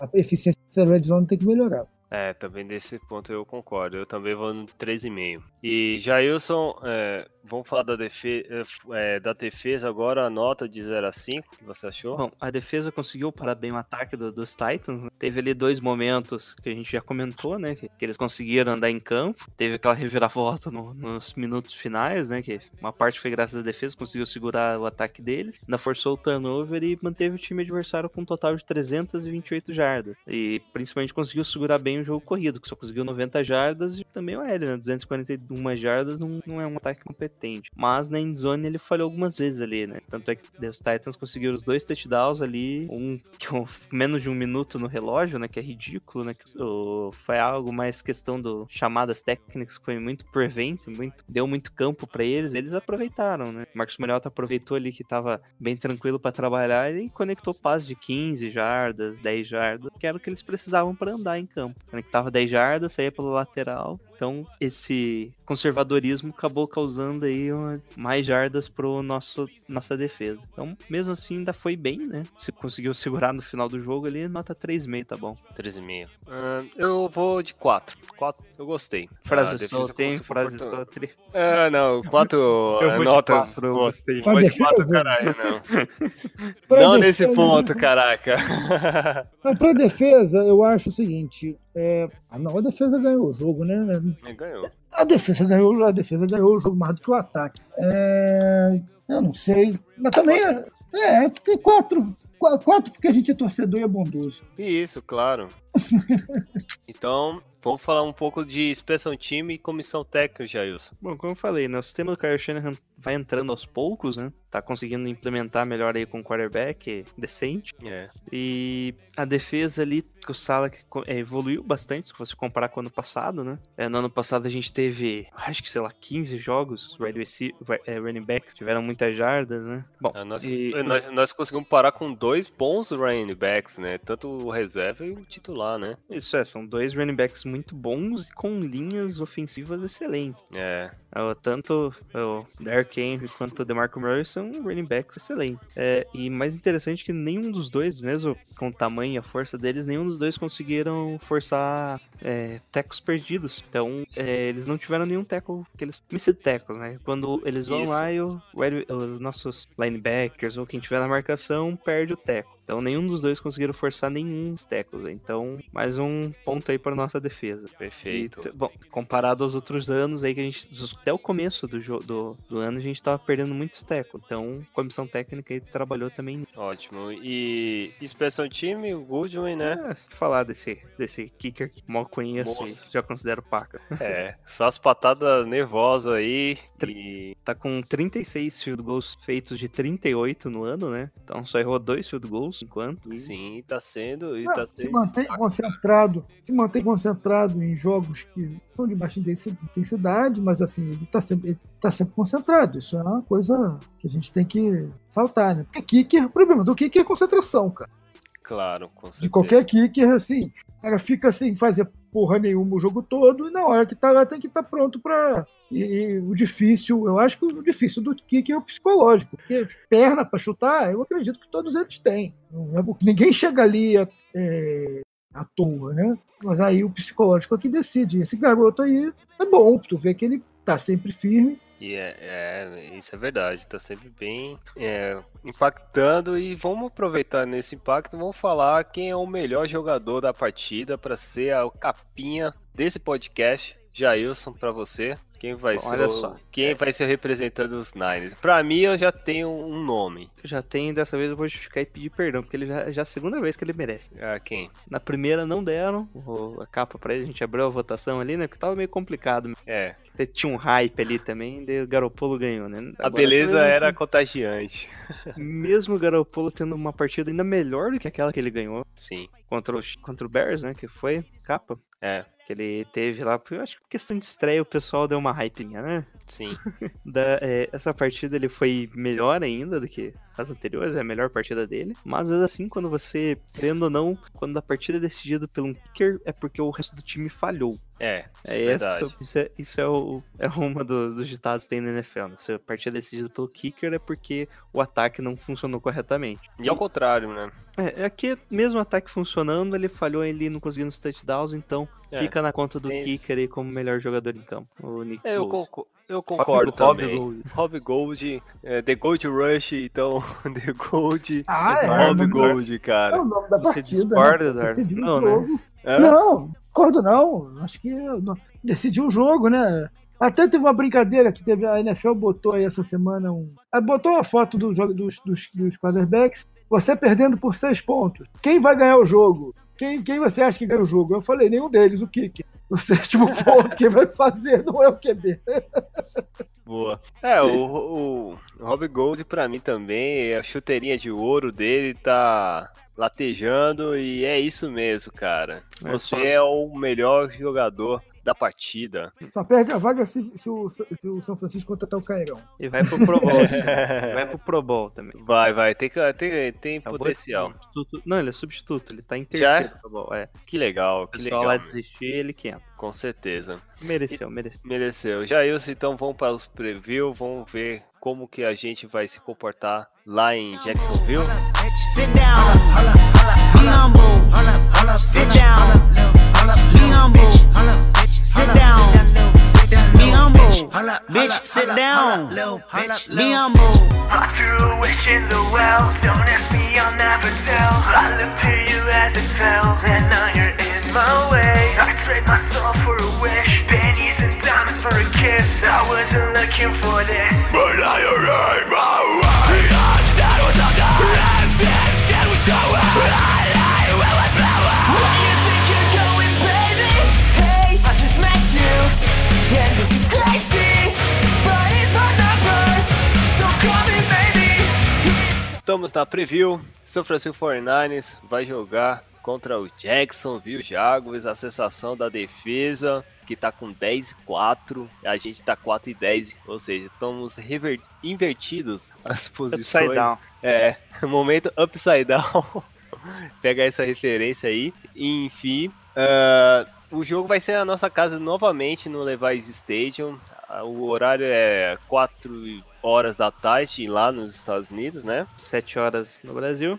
A eficiência da Red Zone tem que melhorar. É, também desse ponto eu concordo. Eu também vou no 3,5. E Jailson, é, vamos falar da, defe é, da defesa agora, a nota de 0 a 5, o que você achou? Bom, a defesa conseguiu parar bem o ataque do- dos Titans. né? Teve ali dois momentos que a gente já comentou, né? Que, que eles conseguiram andar em campo. Teve aquela reviravolta no- nos minutos finais, né? Que uma parte foi graças à defesa, conseguiu segurar o ataque deles. Ainda forçou o turnover e manteve o time adversário com um total de 328 jardas. E principalmente conseguiu segurar bem o jogo corrido, que só conseguiu 90 jardas e também o L, né? 241 jardas não, não é um ataque competente. Mas na endzone ele falhou algumas vezes ali, né? Tanto é que os Titans conseguiram os dois touchdowns ali, um (laughs) que com menos de um minuto no relógio, né? Que é ridículo, né? Que, foi algo mais questão do chamadas técnicas foi muito prevent, muito, deu muito campo pra eles, eles aproveitaram, né? Marcos Mariota aproveitou ali que tava bem tranquilo pra trabalhar e conectou passes de 15 jardas, 10 jardas, que era o que eles precisavam pra andar em campo. Conectava 10 jardas, saía pelo lateral. Então, esse conservadorismo acabou causando aí uma- mais jardas pro nosso nossa defesa. Então, mesmo assim, ainda foi bem, né? Se conseguiu segurar no final do jogo ali, nota 3,5, tá bom. 3,5. Ah, eu vou de 4. 4, eu gostei. Frase defesa só, tem frase só. Tri... Ah, não, 4 (laughs) Eu vou de nota. quatro, eu Pô, gostei. Pra Vou de 4, defesa? caralho, não. (laughs) Não defesa- nesse ponto, caraca. (laughs) Mas pra defesa, eu acho o seguinte. É... Ah, não, a defesa ganhou o jogo, né? Ganhou. A defesa ganhou, a defesa ganhou o jogo mais do que o ataque. É, eu não sei. Mas também é, é tem quatro, qua- quatro porque a gente é torcedor e é bondoso. Isso, claro. então, vamos falar um pouco de inspeção time e comissão técnica, Jailson. Bom, como eu falei, né, o sistema do Kyle Shanahan vai entrando aos poucos, né? Tá conseguindo implementar melhor aí com o quarterback decente. É. E a defesa ali, que o Salah co- é, evoluiu bastante, se você comparar com o ano passado, né? É, no ano passado a gente teve, acho que sei lá, 15 jogos, é, running backs, tiveram muitas jardas, né? Bom, Ah, Nós, e- nós, nós conseguimos parar com dois bons running backs, né? Tanto o reserva e o titular, né? isso é, são dois running backs muito bons e com linhas ofensivas excelentes. É. É, Tanto o Derrick Henry quanto o DeMarco Murray são running backs excelentes. É, e mais interessante que nenhum dos dois, mesmo com o tamanho e a força deles, nenhum dos dois conseguiram forçar é, tecos perdidos. Então, é, eles não tiveram nenhum teco, aqueles missed tackles, né? Quando eles vão Isso. lá e o- o os nossos linebackers ou quem tiver na marcação perde o teco. Então, nenhum dos dois conseguiram forçar nenhum tecos. Então, mais um ponto aí para nossa defesa. Perfeito. E, bom, comparado aos outros anos aí que a gente. Até o começo do, do, do ano a gente tava perdendo muitos tecos. Então, a comissão técnica aí trabalhou também. Ótimo. E inspeção time, o Goodwin, né? É, falar desse, desse kicker que mal conheço e já considero paca. É. Só as patadas nervosas aí. E Tá com 36 field goals feitos de 38 no ano, né? Então só errou dois field goals enquanto. E- sim, tá sendo. E Ah, tá se sendo. mantém concentrado, se mantém concentrado em jogos que são de baixa intensi- intensidade, mas assim, ele está sempre, ele tá sempre concentrado. Isso é uma coisa que a gente tem que saltar, né? Porque kicker, o problema do kicker é concentração, cara. Claro, com certeza. De qualquer kicker, assim, cara fica sem fazer porra nenhuma o jogo todo e na hora que tá lá tem que estar pronto pra. E, e o difícil, eu acho que o difícil do kicker é o psicológico, porque perna pra chutar, eu acredito que todos eles têm. É ninguém chega ali é, é, à toa, né? Mas aí o psicológico é que decide. Esse garoto aí é bom, tu vê que ele tá sempre firme. E é, é, isso é verdade, tá sempre bem é, impactando e vamos aproveitar nesse impacto, vamos falar quem é o melhor jogador da partida para ser a capinha desse podcast. Jailson, para você, quem vai Bom, ser o, só. quem vai ser o representante dos Niners? Para mim eu já tenho um nome. Já tem, dessa vez eu vou justificar e pedir perdão, porque ele já, já é a segunda vez que ele merece. Ah, quem? Na primeira não deram o- a capa pra ele, a gente abriu a votação ali, né? Porque tava meio complicado. É, Tinha um hype ali também, daí o Garopolo ganhou, né? a Agora, beleza também, era contagiante. Mesmo o Garopolo tendo uma partida ainda melhor do que aquela que ele ganhou Sim. contra o, contra o Bears, né? Que foi capa. É, que ele teve lá. Eu acho que por questão de estreia o pessoal deu uma hypinha, né? Sim. (laughs) Da- é, essa partida ele foi melhor ainda do que as anteriores, é a melhor partida dele. Mas mesmo assim, quando você, querendo ou não, quando a partida é decidida por um kicker, é porque o resto do time falhou. É, isso É, é essa- isso é, isso é, o, é uma dos, dos ditados que tem na NFL. Né? Se a partida é decidida pelo kicker, é porque o ataque não funcionou corretamente. E ao contrário, né? É, é que mesmo o ataque funcionando, ele falhou ali não conseguindo os touchdowns, então É, fica na conta do isso. kicker aí como melhor jogador em campo. O Nick É, eu, Foles. Eu concordo Rob também. Gold. Rob Gold, é, The Gold Rush, então, (laughs) The Gold, Ah, é. Rob Gold, É cara. o nome da Você partida. discorda, né? Eduardo? Decidiu Não, o né? jogo. Hã? Não, concordo não. Acho que decidiu o jogo, né? Até teve uma brincadeira que teve a NFL botou aí essa semana um. ah, Botou uma foto do jogo dos, dos, dos quarterbacks. Você perdendo por seis pontos. Quem vai ganhar o jogo? Quem, quem você acha que ganha o jogo? Eu falei, nenhum deles, o kicker. (laughs) O sétimo ponto, quem vai fazer não é o QB. Boa. É, o, o Rob Gold pra mim também, a chuteirinha de ouro dele tá latejando e é isso mesmo, cara. É Você só- é o melhor jogador da partida. Só perde a vaga se, se o, se o São Francisco contratar o Cairão. E vai pro Pro Bowl. (laughs) vai pro Pro Bowl também. Vai, vai, tem, que- tem, tem É potencial. Não, ele é substituto, ele tá em Já é? terceiro Pro Bowl. É. Que legal, O que legal. lá desistir, ele que entra. Com certeza. Mereceu, mereceu. Mereceu. Jailson, então vamos para os preview, vamos ver como que a gente vai se comportar lá em Jacksonville. Sit down. Be humble. Sit down. Be humble. Sit down. Be humble. Bitch, sit down. Be humble. I threw a wish in the well. Don't ask me, I'll never tell. I looked to you as it fell, and now you're in my way. I trade my soul for a wish, pennies and diamonds for a kiss. I wasn't looking for this, but now you're in my way. Instead was up the instead was so Where Estamos na preview. São Francisco 49ers vai jogar contra o Jacksonville Jaguars, a sensação da defesa que tá com 10 e 4, a gente tá 4 e 10, ou seja, estamos rever- invertidos as posições. Upside down. É, (laughs) momento upside down. (laughs) Pega essa referência aí. E, enfim, ah, o jogo vai ser na nossa casa novamente no Levi's Stadium. Ah, O horário é 4 horas da tarde lá nos Estados Unidos, né? Sete horas no Brasil.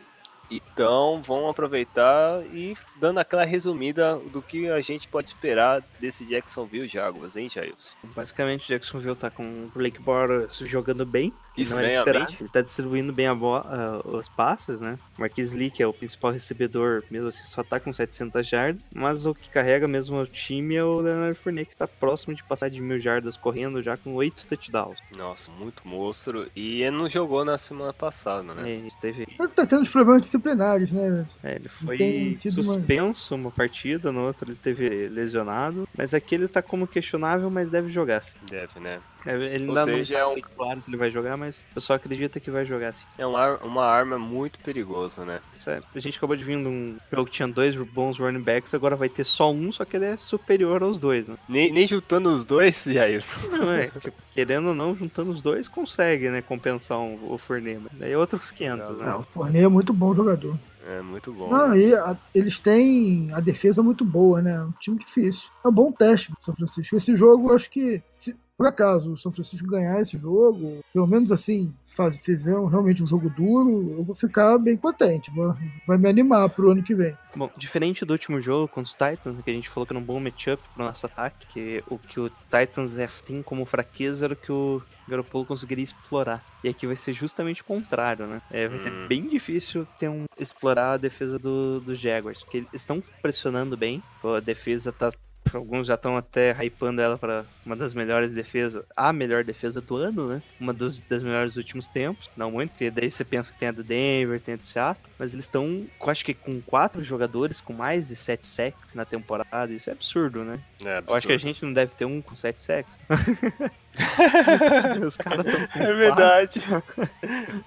Então vamos aproveitar e dando aquela resumida do que a gente pode esperar desse Jacksonville Jaguars, hein, Jailson? Basicamente, Jacksonville tá com o Blake Bortles jogando bem. Estranhamente. Ele tá distribuindo bem a bola, ah, os passes, né? Marquis Lee, que é o principal recebedor, mesmo assim, só tá com 700 jardas. Mas o que carrega mesmo o time é o Leonard Fournette, que tá próximo de passar de mil jardas correndo já com 8 touchdowns. Nossa, muito monstro. E ele não jogou na semana passada, né? É, ele teve Tá tendo os problemas disciplinares, né? É, ele foi tido uma- suspenso uma... partida, no outro ele teve lesionado. Mas aqui ele tá como questionável, mas deve jogar sim. Deve, né? É, Ele Ou ainda seja, não é um- muito claro se ele vai jogar, mas o pessoal acredita que vai jogar sim. É uma, uma arma muito perigosa, né? Isso é, a gente acabou de vir de um jogo que tinha dois bons running backs, agora vai ter só um, só que ele é superior aos dois, né? Nem, nem juntando os dois, Jailson. (laughs) Não, é, que- querendo ou não, juntando os dois, consegue, né, compensar um- o Fournier. mas Daí é outros 500, né? Não, o Fournier é muito bom jogador. É muito bom. Não, e a- eles têm a defesa muito boa, né? Um time difícil. É um bom teste pro São Francisco. Esse jogo, eu acho que, se por acaso o São Francisco ganhar esse jogo, pelo menos assim, faz, fizeram realmente um jogo duro, eu vou ficar bem contente. Vai, vai me animar pro ano que vem. Bom, diferente do último jogo contra os Titans, que a gente falou que era um bom matchup pro nosso ataque, que o que o Titans é, tem como fraqueza era o que o Garoppolo conseguiria explorar. E aqui vai ser justamente o contrário, né? É, vai ser Hum. bem difícil ter um, explorar a defesa do, do Jaguars, porque eles estão pressionando bem, a defesa tá. Alguns já estão até hypando ela para uma das melhores defesas, a melhor defesa do ano, né? Uma dos, das melhores dos últimos tempos. Não muito, porque daí você pensa que tem a do Denver, tem a do Seattle, mas eles estão, acho que com quatro jogadores com mais de sete sacks na temporada. Isso é absurdo, né? É, Eu acho que a absurdo. gente não deve ter um com sete sacks. (laughs) (laughs) Os caras com É verdade.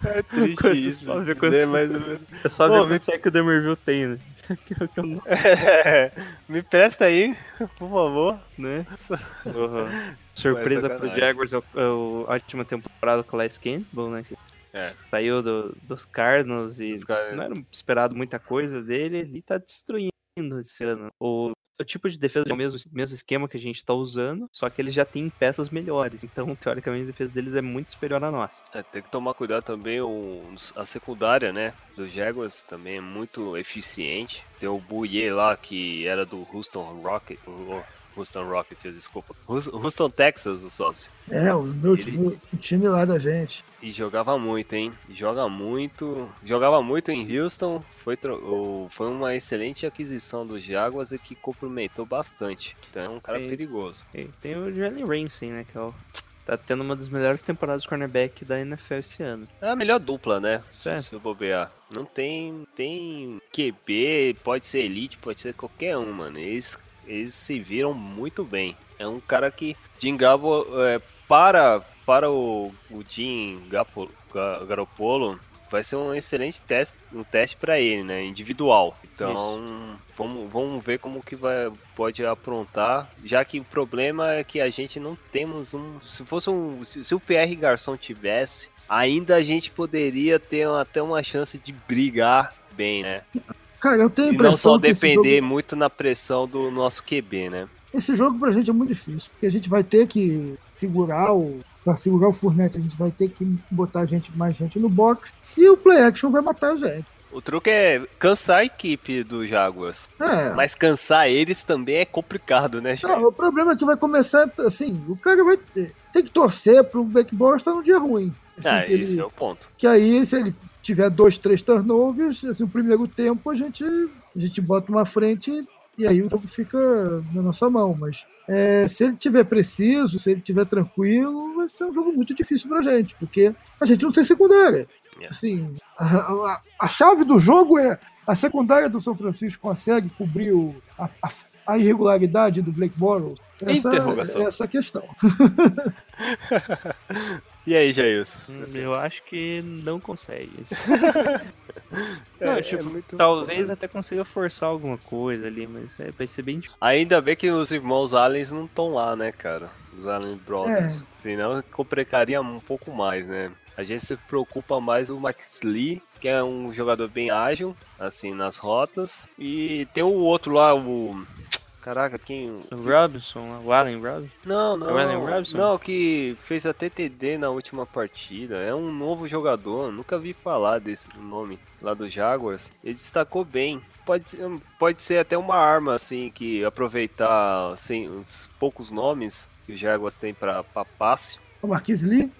É Quanto triste isso. só ver dizer, quantos- mas... quatro. (laughs) É só Pô, ver vi- quanto sack que o Demerville tem, né? Não- (laughs) Me presta aí, por favor. né? Uhum. (laughs) Surpresa pro sacanagem. Jaguars é o- é a última temporada com o Les Campbell, né? Que É. Saiu do- dos Cardinals e Os não era esperado muita coisa dele e tá destruindo esse ano. O, o tipo de defesa é o mesmo, mesmo esquema que a gente tá usando, só que eles já têm peças melhores. Então, (laughs) teoricamente, a defesa deles é muito superior à nossa. É, tem que tomar cuidado também, o, a secundária, né, do Jaguars também é muito eficiente. Tem o Bouye lá, que era do Houston Rocket, Houston Rockets, desculpa. Houston, Texas, o sócio. É, o meu Ele- time, o time lá da gente. E jogava muito, hein? Joga muito. Jogava muito em Houston. Foi, foi uma excelente aquisição do Jaguars e que complementou bastante. Então é um cara perigoso. E tem o Jalen Ramsey, né? Que é o, tá tendo uma das melhores temporadas de cornerback da NFL esse ano. É a melhor dupla, né? É. Se eu bobear. Não tem. Tem QB, pode ser elite, pode ser qualquer um, mano. Eles, eles se viram muito bem. É um cara que Jim Gabo é, para, para o, o Jim Gapo- Ga- Garoppolo vai ser um excelente teste, um teste para ele, né? Individual. Então, vamos, vamos ver como que vai pode aprontar, já que o problema é que a gente não temos um, se fosse um, se o PR Garçom tivesse, ainda a gente poderia ter até uma chance de brigar bem, né? Cara, eu tenho a E não só impressão depender jogo, muito na pressão do nosso QB, né? esse jogo pra gente é muito difícil, porque a gente vai ter que segurar o. Pra segurar o Fournette, a gente vai ter que botar gente, mais gente no box e o play action vai matar a gente. O truque é cansar a equipe do Jaguars. É. Mas cansar eles também é complicado, né, gente? Não, o problema é que vai começar assim, o cara vai ter, tem que torcer pro Backball estar no dia ruim. Assim, Ah, ele- esse é o ponto. que aí, se ele tiver dois, três turnovers, assim, o primeiro tempo a gente, a gente bota uma frente e aí o jogo fica na nossa mão. Mas é, se ele tiver preciso, se ele tiver tranquilo, vai ser um jogo muito difícil pra gente, porque a gente não tem secundária. É. Assim, a, a- a chave do jogo é a secundária do São Francisco consegue cobrir o- a, a- a irregularidade do Blake Bortles? Essa, Interrogação. essa é a questão. (laughs) E aí, Jailson? Hum, Eu acho que não consegue. (laughs) É, Não, é tipo, muito- talvez até consiga forçar alguma coisa ali, mas é, vai ser bem difícil. Ainda bem que os irmãos Allen não estão lá, né, cara? Os Allen Brothers. É. Senão complicaria um pouco mais, né? A gente se preocupa mais o Max Lee, que é um jogador bem ágil, assim, nas rotas. E tem o outro lá, o. Caraca, quem. O Robinson, o Allen Robinson. Não, não. É o Allen Robinson? Não, que fez a TTD na última partida. É um novo jogador, nunca vi falar desse nome lá do Jaguars. Ele destacou bem. Pode ser, pode ser até uma arma, assim, que aproveitar assim, os poucos nomes que o Jaguars tem pra, pra passe. O Marquis Lee,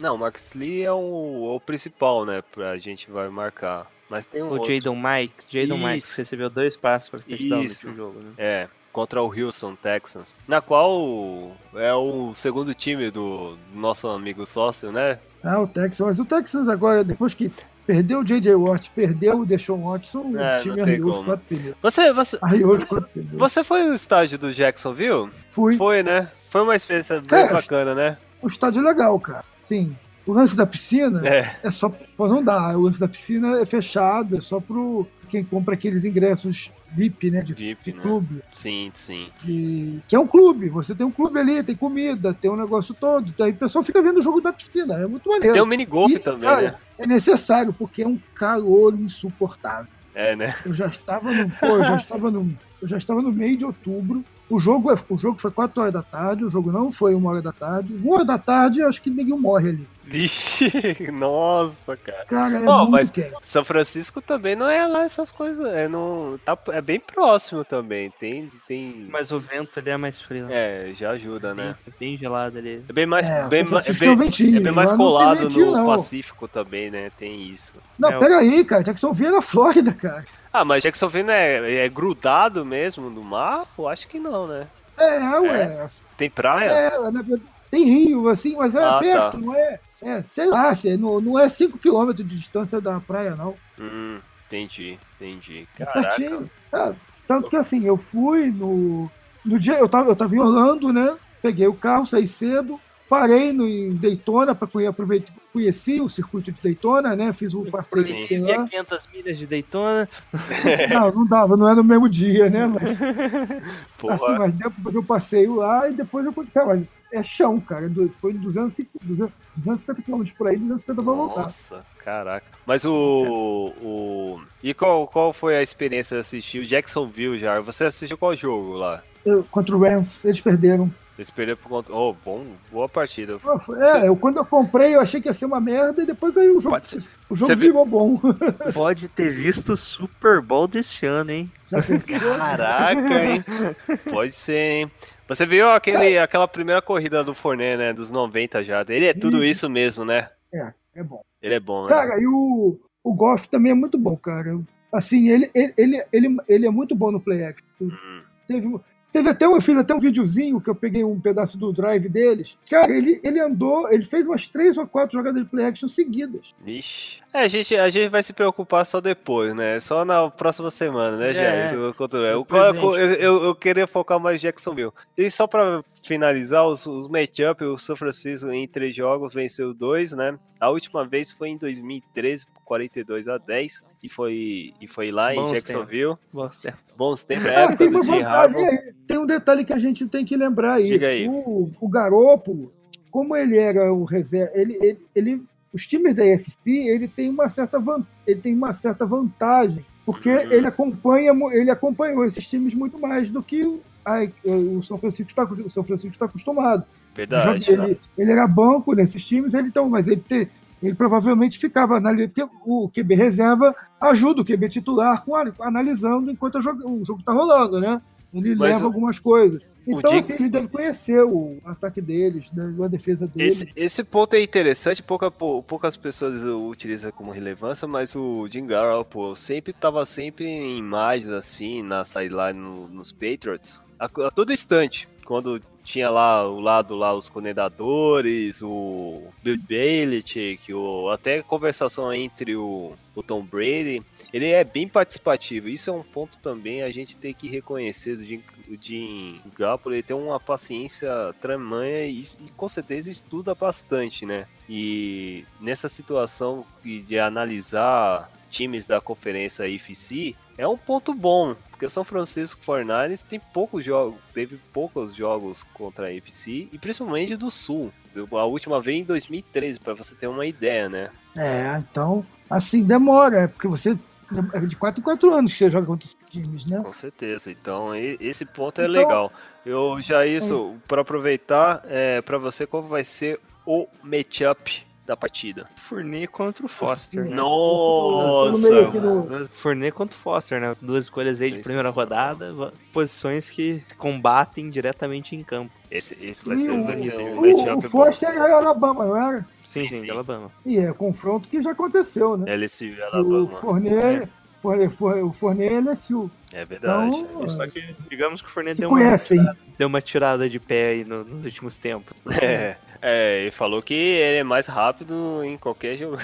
Não, o Marcus Lee é o, o principal, né? Pra gente vai marcar. Mas tem um O. Jadon Mike. Jadon Mike recebeu dois passos para touchdown nesse jogo, né? É, contra o Houston Texans. Na qual é o segundo time do nosso amigo sócio, né? Ah, o Texans, mas o Texans agora, depois que perdeu o J.J. Watt, perdeu o Deshaun Watson, É, o time arriou os quatro pneus. Você, você, Arriou os quatro pneus. você foi o estágio do Jacksonville? Fui. Foi, né? Foi uma experiência bem Cara, bacana, né? O estádio é legal, cara. Sim. O lance da piscina É. é, só. Pô, não dá. O lance da piscina é fechado, é só pro quem compra aqueles ingressos VIP, né? De, VIP, de né? clube. Sim, sim. Que, que é um clube. Você tem um clube ali, tem comida, tem um negócio todo. Aí o pessoal fica vendo o jogo da piscina. É muito maneiro. Tem o mini golf E, também, cara, né? É necessário, porque é um calor insuportável. É, né? Eu já estava no, pô, eu já estava no, eu já estava no meio de outubro. O jogo, é- o jogo foi 4 horas da tarde, o jogo não foi 1 hora da tarde. 1 hora da tarde, acho que ninguém morre ali. Vixe, (laughs) nossa, cara. Cara, é muito mas- quente. São Francisco também não é lá essas coisas. É, no, tá, é bem próximo também. Tem. tem Mas o vento ali é mais frio. É, já ajuda, né? É bem gelado ali. É bem mais, É, bem, é bem, ventinho, é bem mais colado ventinho, no não. Pacífico também, né? Tem isso. Não, É, pera aí, cara. Jacksonville é na Flórida, cara. Ah, mas Jacksonville é, é grudado mesmo no mar? Eu acho que não, né? É, ué. Tem praia? É, na verdade, tem rio, assim, mas é Ah, perto, tá. não é? É, sei lá, se- não, não é 5km de distância da praia, não. Hum, entendi, entendi. É Caraca. pertinho. É, tanto que assim, eu fui no. No dia, eu tava, eu tava em Orlando, né? Peguei o carro, saí cedo, parei no, em Daytona para aproveitar, conheci o circuito de Daytona, né? Fiz um passeio Tinha lá. 500 milhas de Daytona. (laughs) Não, não dava, não era no mesmo dia, né? Mas, (laughs) Porra. assim, mas deu pra fazer um passeio lá e depois eu cara, mas é chão, cara. Foi 250, 200, 250 km por aí, 250 pra voltar. Nossa, caraca. Mas o. o... E qual, qual foi a experiência de assistir o Jacksonville já? Você assistiu qual jogo lá? Eu- contra o Rams, eles perderam. Eles perderam por conta. Oh, bom, boa partida. É, eu, quando eu comprei, eu achei que ia ser uma merda e depois aí o jogo, Pode ser. o jogo Você virou bom. (laughs) Pode ter visto o Super Bowl desse ano, hein? Caraca, hein? (laughs) Pode ser, hein? Você viu aquele, aquela primeira corrida do Forné, né? Dos 90 já. Ele é tudo isso mesmo, né? É, é bom. Ele é bom, né? Cara, e o, o Goff também é muito bom, cara. Assim, ele, ele, ele, ele, é muito bom no play action. Hum. Teve, teve até um, eu fiz até um videozinho que eu peguei um pedaço do drive deles. Cara, ele, ele andou, ele fez umas três ou quatro jogadas de play action seguidas. Vixe. É, a gente, a gente vai se preocupar só depois, né? Só na próxima semana, né, É. Jair? Eu, eu, eu, eu, eu- eu queria focar mais Jacksonville. E só pra finalizar, os, os matchup, o São Francisco em três jogos venceu dois, né? A última vez foi em 2013, por 42 a 10. E foi, e foi lá Bons em Jacksonville. Bons tempos. Bons (laughs) tempos, Ah, época tem, do Jim Harbaugh. tem um detalhe que a gente tem que lembrar aí. Diga aí. O, o Garoppolo, como ele era o reserva, ele, ele, ele- os times da EFC, ele tem uma certa, van- ele tem uma certa vantagem, porque Uhum. ele acompanha, ele acompanhou esses times muito mais do que o, ai, o São Francisco está o São Francisco está acostumado. Verdade. Ele, ele era banco nesses times, ele então, mas ele te- ele provavelmente ficava analisando, porque o QB reserva ajuda o QB titular com analisando enquanto o jogo, o jogo tá rolando, né? Ele Mas leva o- algumas coisas. Então, Jim- assim, ele deve conhecer o ataque deles, né, a defesa deles. Esse, esse ponto é interessante, pouca, pou- poucas pessoas o utilizam como relevância, mas o Jim Garoppolo sempre estava sempre em imagens assim, na sideline no- nos Patriots, a, a todo instante, quando tinha lá o lado lá os coordenadores, o Bill Belichick, o, até conversação entre o, o Tom Brady, ele é bem participativo. Isso é um ponto também a gente tem que reconhecer do Jim, o Jim. Ele tem uma paciência tamanha e, e com certeza estuda bastante, né? E nessa situação de analisar times da conferência IFC é um ponto bom, porque o São Francisco 49ers tem poucos jogos, teve poucos jogos contra a IFC e principalmente do Sul. A última vez em 2013, para você ter uma ideia, né? É, então, assim, demora, é porque você. É de 4 em 4 anos que você joga contra esses times, né? Com certeza. Então, e- esse ponto é Então- legal. Eu já isso, para aproveitar, é, para você, qual vai ser o matchup da partida? Fournier contra o Foster. né? No meio aqui Nossa! no- Fournier contra o Foster, né? Duas escolhas aí de primeira sim. rodada, posições que combatem diretamente em campo. Esse, esse vai E ser, o- vai ser O, o bom. Foster era Alabama, não era? Sim, Sim, sim, de Alabama. E é confronto que já aconteceu, né? LSU e o Alabama. Fournier, Fournier, Fournier, o Fournier é LSU. É verdade. Então, Só que, digamos que o Fournier se deu uma, conhecem. deu uma tirada de pé aí no- nos últimos tempos. É, é, ele falou que ele é mais rápido em qualquer jogo.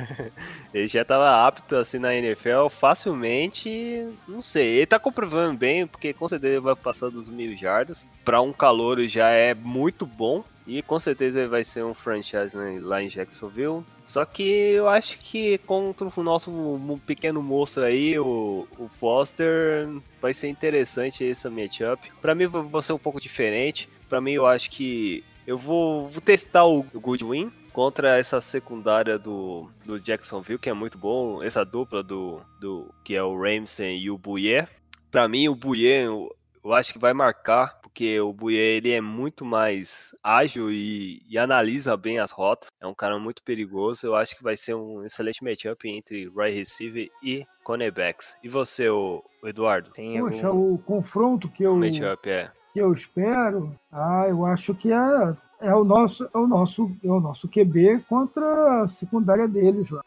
(laughs) ele já estava apto assim na NFL facilmente. Não sei, ele tá comprovando bem, porque com certeza ele vai passar dos mil jardas. Para um calor já é muito bom. E com certeza ele vai ser um franchise né, lá em Jacksonville. Só que eu acho que contra o nosso pequeno monstro aí, o, o Foster, vai ser interessante esse matchup. Para mim vai ser um pouco diferente. Para mim eu acho que eu vou, vou testar o Goodwin contra essa secundária do, do Jacksonville, que é muito bom. Essa dupla do, do que é o Ramsey e o Bouye. Para mim o Bouye eu, eu acho que vai marcar, porque o Bouye ele é muito mais ágil e, e analisa bem as rotas. É um cara muito perigoso. Eu acho que vai ser um excelente matchup entre right receiver e cornerbacks. E você, o, Eduardo? Tem Poxa, algum... o confronto que eu, O matchup é. Que eu espero, ah, eu acho que é, é o nosso, é o nosso, é o nosso QB contra a secundária deles lá.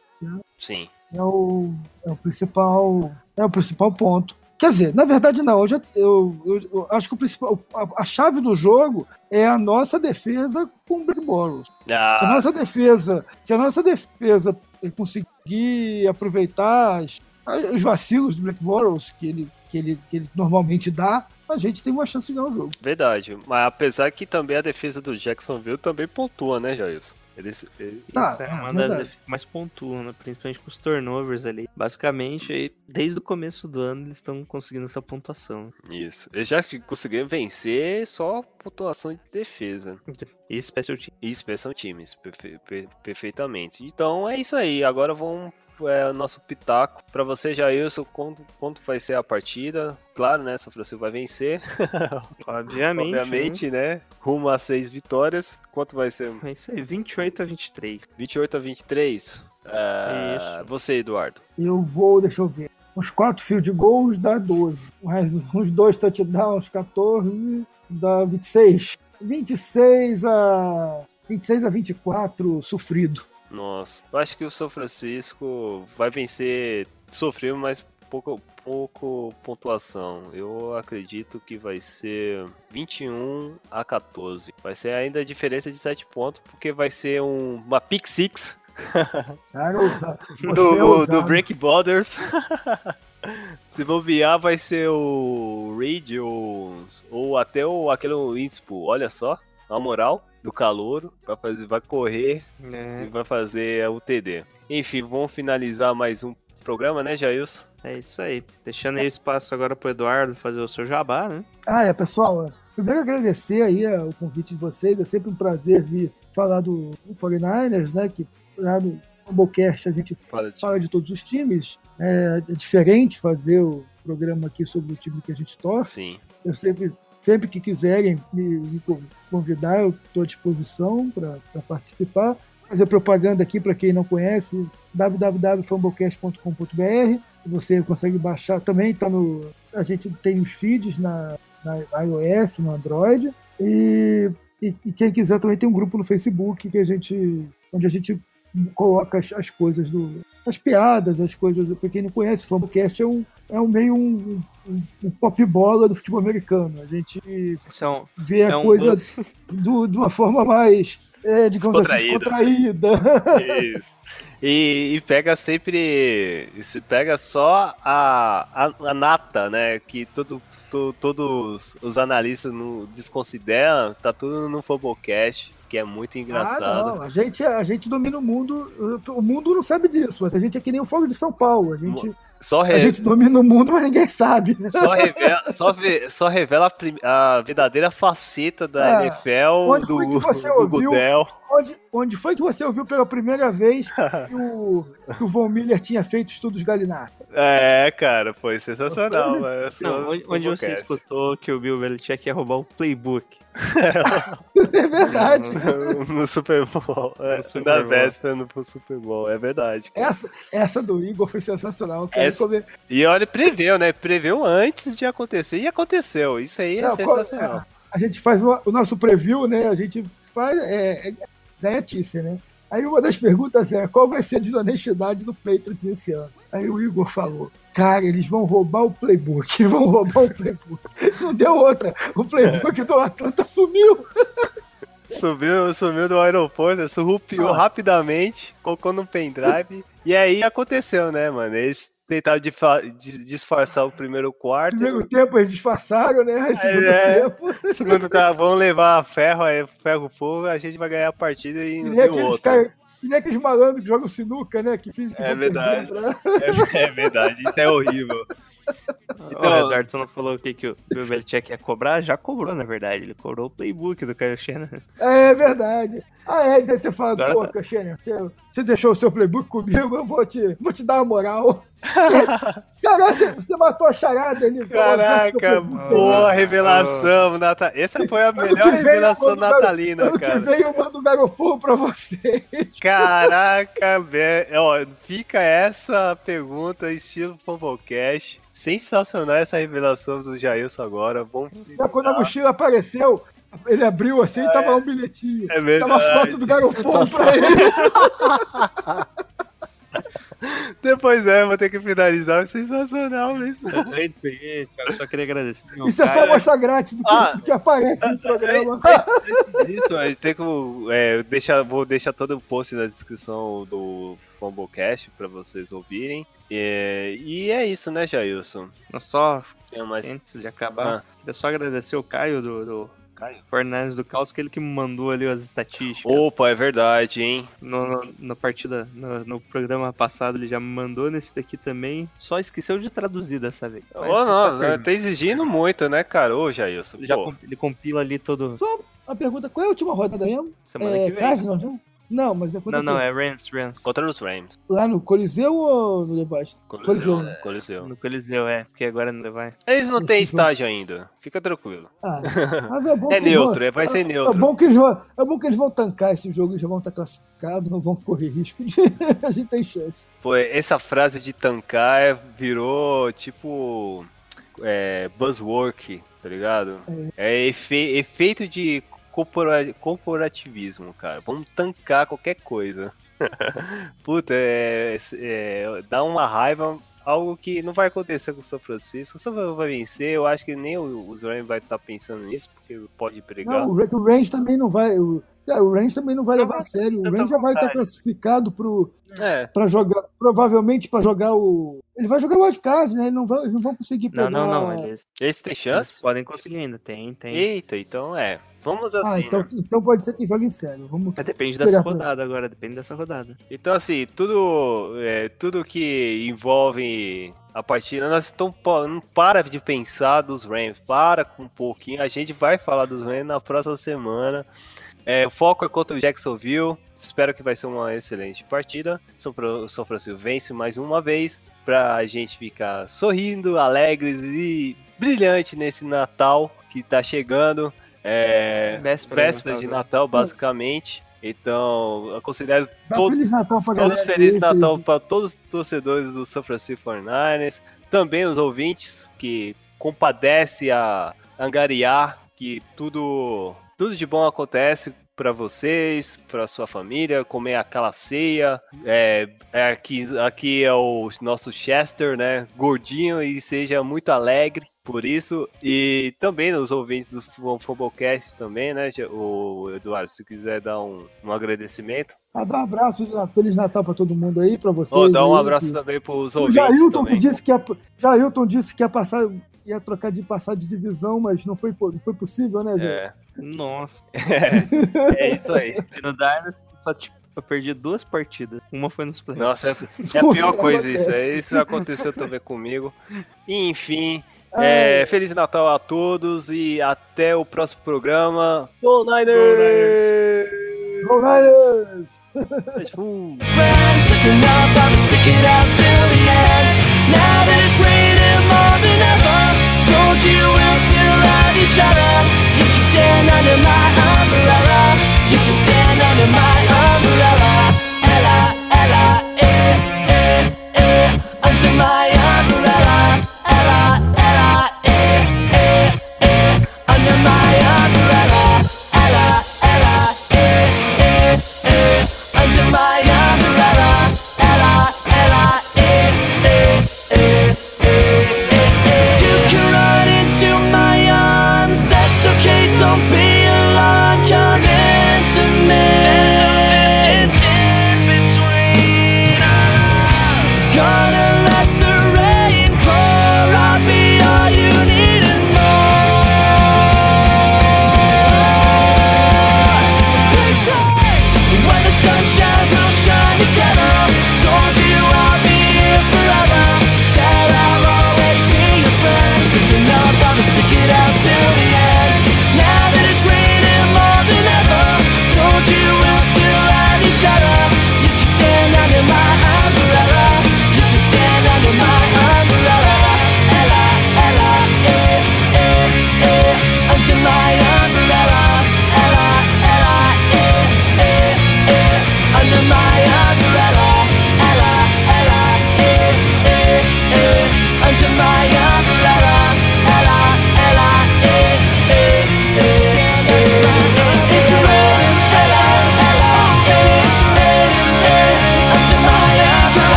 Sim. É o, é o principal, é o principal ponto. Quer dizer, na verdade não. Eu, já, eu, eu- eu acho que o principal, a, a chave do jogo é a nossa defesa com o Big Boros. Se a Ah, nossa defesa, se a nossa defesa conseguir aproveitar as- os vacilos do Black Boros que ele, que ele, que ele normalmente dá, a gente tem uma chance de ganhar o jogo. Verdade. Mas apesar que também a defesa do Jacksonville também pontua, né, Jailson? Eles, ele- Tá, Isso é ah, uma das verdade. que mais pontuam, né? principalmente com os turnovers ali. Basicamente, aí, desde o começo do ano, eles estão conseguindo essa pontuação. Isso. Eles já conseguiram vencer só pontuação de defesa. E special. E special times, perfe- per- perfeitamente. Então é isso aí. Agora vamos é, o nosso pitaco. Pra você, Jailson, quanto, quanto vai ser a partida? Claro, né? São Francisco vai vencer. (laughs) Obviamente. né? Obviamente, né? Rumo a seis vitórias. Quanto vai ser? Isso aí, 28 a 23. 28 a 23? É, Isso. Você, Eduardo. Eu vou, deixa eu ver. Uns 4 field goals dá 12. Mais uns 2 touchdowns, 14, dá 26. 26 a. 26 a 24, sofrido. Nossa, eu acho que o São Francisco vai vencer, sofreu, mas pouco, pouco pontuação. Eu acredito que vai ser 21 a 14. Vai ser ainda a diferença de 7 pontos, porque vai ser um- uma pick six (laughs) Cara, você é do, do. Break Borders. (laughs) Se bobear, vai ser o Reed ou, ou até o, aquele Inspo. Olha só, a moral do calouro. Vai, fazer, vai correr e É, vai fazer o TD. Enfim, vamos finalizar mais um programa, né, Jailson? é isso aí. Deixando aí espaço agora pro Eduardo fazer o seu jabá, né? Ah, é, pessoal. Primeiro agradecer aí é, o convite de vocês. É sempre um prazer vir falar do, do 49ers, né? Que lá no Fumblecast a gente Fala de fala de todos os times. É, é diferente fazer o programa aqui sobre o time que a gente torce. Sim. Eu sempre, sempre que quiserem me, me convidar, eu estou à disposição para participar. Fazer propaganda aqui para quem não conhece, www.fumblecast.com.br. Você consegue baixar também, tá no. A gente tem os feeds na, na iOS, no Android. E, e, e quem quiser também tem um grupo no Facebook que a gente. onde a gente coloca as, as coisas do. as piadas, as coisas. Para quem não conhece, o Fumblecast é um, é um meio um, um, um pop bola do futebol americano. A gente é um, vê é a um coisa do, de uma forma mais, é, digamos assim, Descontraída. Isso. E, e pega sempre. Isso pega só a, a, a nata, né? Que todo, to- todos os analistas não desconsideram. Tá tudo no Fumblecast, que é muito Ah, engraçado. não, a gente, a gente domina o mundo. O mundo não sabe disso, mas a gente é que nem o Fogo de São Paulo. A gente, só, a re- gente domina o mundo, mas ninguém sabe. só revela, só, ve- só revela a, prim- a verdadeira faceta da É. NFL Onde do, do? Gudel. Onde, onde foi que você ouviu pela primeira vez (laughs) que o, que o Von Miller tinha feito estudos Galinar? É, cara, foi sensacional. não, onde, onde você Fumblecast. escutou que o Bill Belichick ia roubar o playbook? (laughs) É verdade. (laughs) no Super Bowl. É, No Super na Bowl. véspera no Super Bowl, é verdade. cara. Essa, essa do Igor foi sensacional. Essa- E olha, preveu, né? Preveu antes de acontecer e aconteceu. Isso aí é Não, sensacional. a gente faz o, o nosso preview, né? A gente faz. É, é, da notícia, né? Aí uma das perguntas é: qual vai ser a desonestidade do Patriots esse ano? Aí o Igor falou: cara, eles vão roubar o playbook, (laughs) vão roubar o playbook. Não deu outra. O playbook do Atlanta sumiu. (laughs) Subiu, sumiu do aeroporto, surrupiou Ah. rapidamente, colocou no pendrive. e aí aconteceu, né, mano? Eles tentaram disfarçar o primeiro quarto. Primeiro tempo eles disfarçaram, né? Aí, segundo É. tempo. (laughs) Segundo cara, vamos levar ferro, aí, ferro fogo, a gente vai ganhar a partida e Que não aqueles outra. caras. Que nem aqueles malandros que jogam sinuca, né? Que fingem que É vão verdade. perder pra- É, é verdade, isso é horrível. Então, o Eduardo só não falou o que, que o Bill Belichick ia cobrar? Já cobrou, na verdade. Ele cobrou o playbook do Kyle Shanahan. É verdade. Ah, é, deve ter falado, Agora pô, tá. Você, você deixou o seu playbook comigo, eu vou te, vou te dar uma moral. (laughs) Caralho, você, você matou a charada ali. Caraca, boa revelação, Nata. Essa foi a Ano melhor vem revelação mando garo- natalina, Ano que cara. vem eu mando o Garopão pra você. Caraca, velho. Ó, fica essa pergunta, estilo Fumblecast. Sensacional essa revelação do Jailson agora. Vamos Já quando a mochila apareceu, ele abriu assim e tava lá um bilhetinho. É verdade. Tava a foto do Garopão pra ele. (laughs) Depois é, vou ter que finalizar. É sensacional isso. Aí, cara, só queria agradecer. meu Isso é só cara. mostrar grátis do que, Ah. do que aparece no programa. Antes disso, a gente tem que é, deixar, vou deixar todo o post na descrição do Fumblecast pra vocês ouvirem. É, e é isso, né, Jailson? Só Tem mais... antes de acabar, queria só agradecer o Caio do, do Caio? Fornés do Caos, que ele que me mandou ali as estatísticas. Opa, é verdade, hein? No, no, na partida, no, no programa passado, ele já me mandou nesse daqui também. Só esqueceu de traduzir dessa vez. Ô, Mas não, tá tá exigindo muito, né, cara? Ô, Jailson. Ele, já ele compila ali todo A pergunta, qual é a última rodada mesmo? semana É, que vem. Não? Não, mas é contra Não, não, quem? é Rams, Rams. Contra os Rams. Lá no Coliseu ou no Levaste? Coliseu. Coliseu. né? Coliseu. No Coliseu, é, porque agora não vai. Eles não têm estágio ainda. Fica tranquilo. Ah, mas é, bom (laughs) É que eles vão- neutro, é- vai ser É neutro. bom, que eles vão, é bom que eles vão tancar esse jogo, eles já vão estar classificados, não vão correr risco de. (laughs) a gente tem chance. Pô, essa frase de tancar é- virou tipo é, buzzwork, tá ligado? É, efe- efeito de corpora- corporativismo, cara. Vamos tancar qualquer coisa. (laughs) Puta, é, é- dá uma raiva. Algo que não vai acontecer com o São Francisco. O São Francisco vai vencer. Eu acho que nem o- os Rams vai estar pensando nisso, porque pode pregar. Não, o, Ra- o Range também não vai. O, cara, o Range também não vai levar a sério. O Range já vai estar vontade. classificado pro, É, pra jogar. Provavelmente pra jogar o. Ele vai jogar o wildcard, né? Eles não vão, eles não vão conseguir pegar. Não, não, não. Eles, eles têm eles chance? podem conseguir ainda. Tem, tem. Eita, então é. Vamos assim, Ah, então, né? então pode ser que jogue em sério. Vamos. Mas depende dessa pra- rodada agora, depende dessa rodada. Então, assim, tudo, é, tudo que envolve a partida, nós estamos, não para de pensar dos Rams, para com um pouquinho, a gente vai falar dos Rams na próxima semana. É, o foco é contra o Jacksonville, espero que vai ser uma excelente partida. São, Pro- São Francisco vence mais uma vez, pra gente ficar sorrindo, alegres e brilhante nesse Natal que tá chegando. É, Véspera, véspera de? Natal, basicamente. Então, eu considero todo- Feliz Natal pra galera. Todos Feliz aí, Natal para todos os torcedores do São Francisco 49ers, também os ouvintes que compadece a angariar que tudo tudo de bom acontece para vocês, para sua família, comer aquela ceia. É, é aqui, aqui é o nosso Chester, né? Gordinho e seja muito alegre por isso. E também os ouvintes do Futebolcast também, né? O Eduardo, se quiser dar um, um agradecimento. Ah, dá um abraço, Feliz Natal pra todo mundo aí, pra vocês. Ó, dá um aí, abraço que- também pros O ouvintes Jailton também. disse que ia, Jailton disse que ia passar, ia trocar de passar de divisão, mas não foi, não foi possível, né, Jailton? É, Nossa. (laughs) é isso aí. (laughs) No Dynasty, só tipo, eu perdi duas partidas. Uma foi nos playoffs. Nossa, é, é a pior (laughs) coisa isso. É, isso aconteceu também comigo. Enfim, é, Feliz Natal a todos e até o próximo programa. Go Niners! Go Niners! Friends looking up, I'ma stick it out till the end. Now that it's raining more than ever, told you we'll still have each other. You can stand under my umbrella. You can stand under my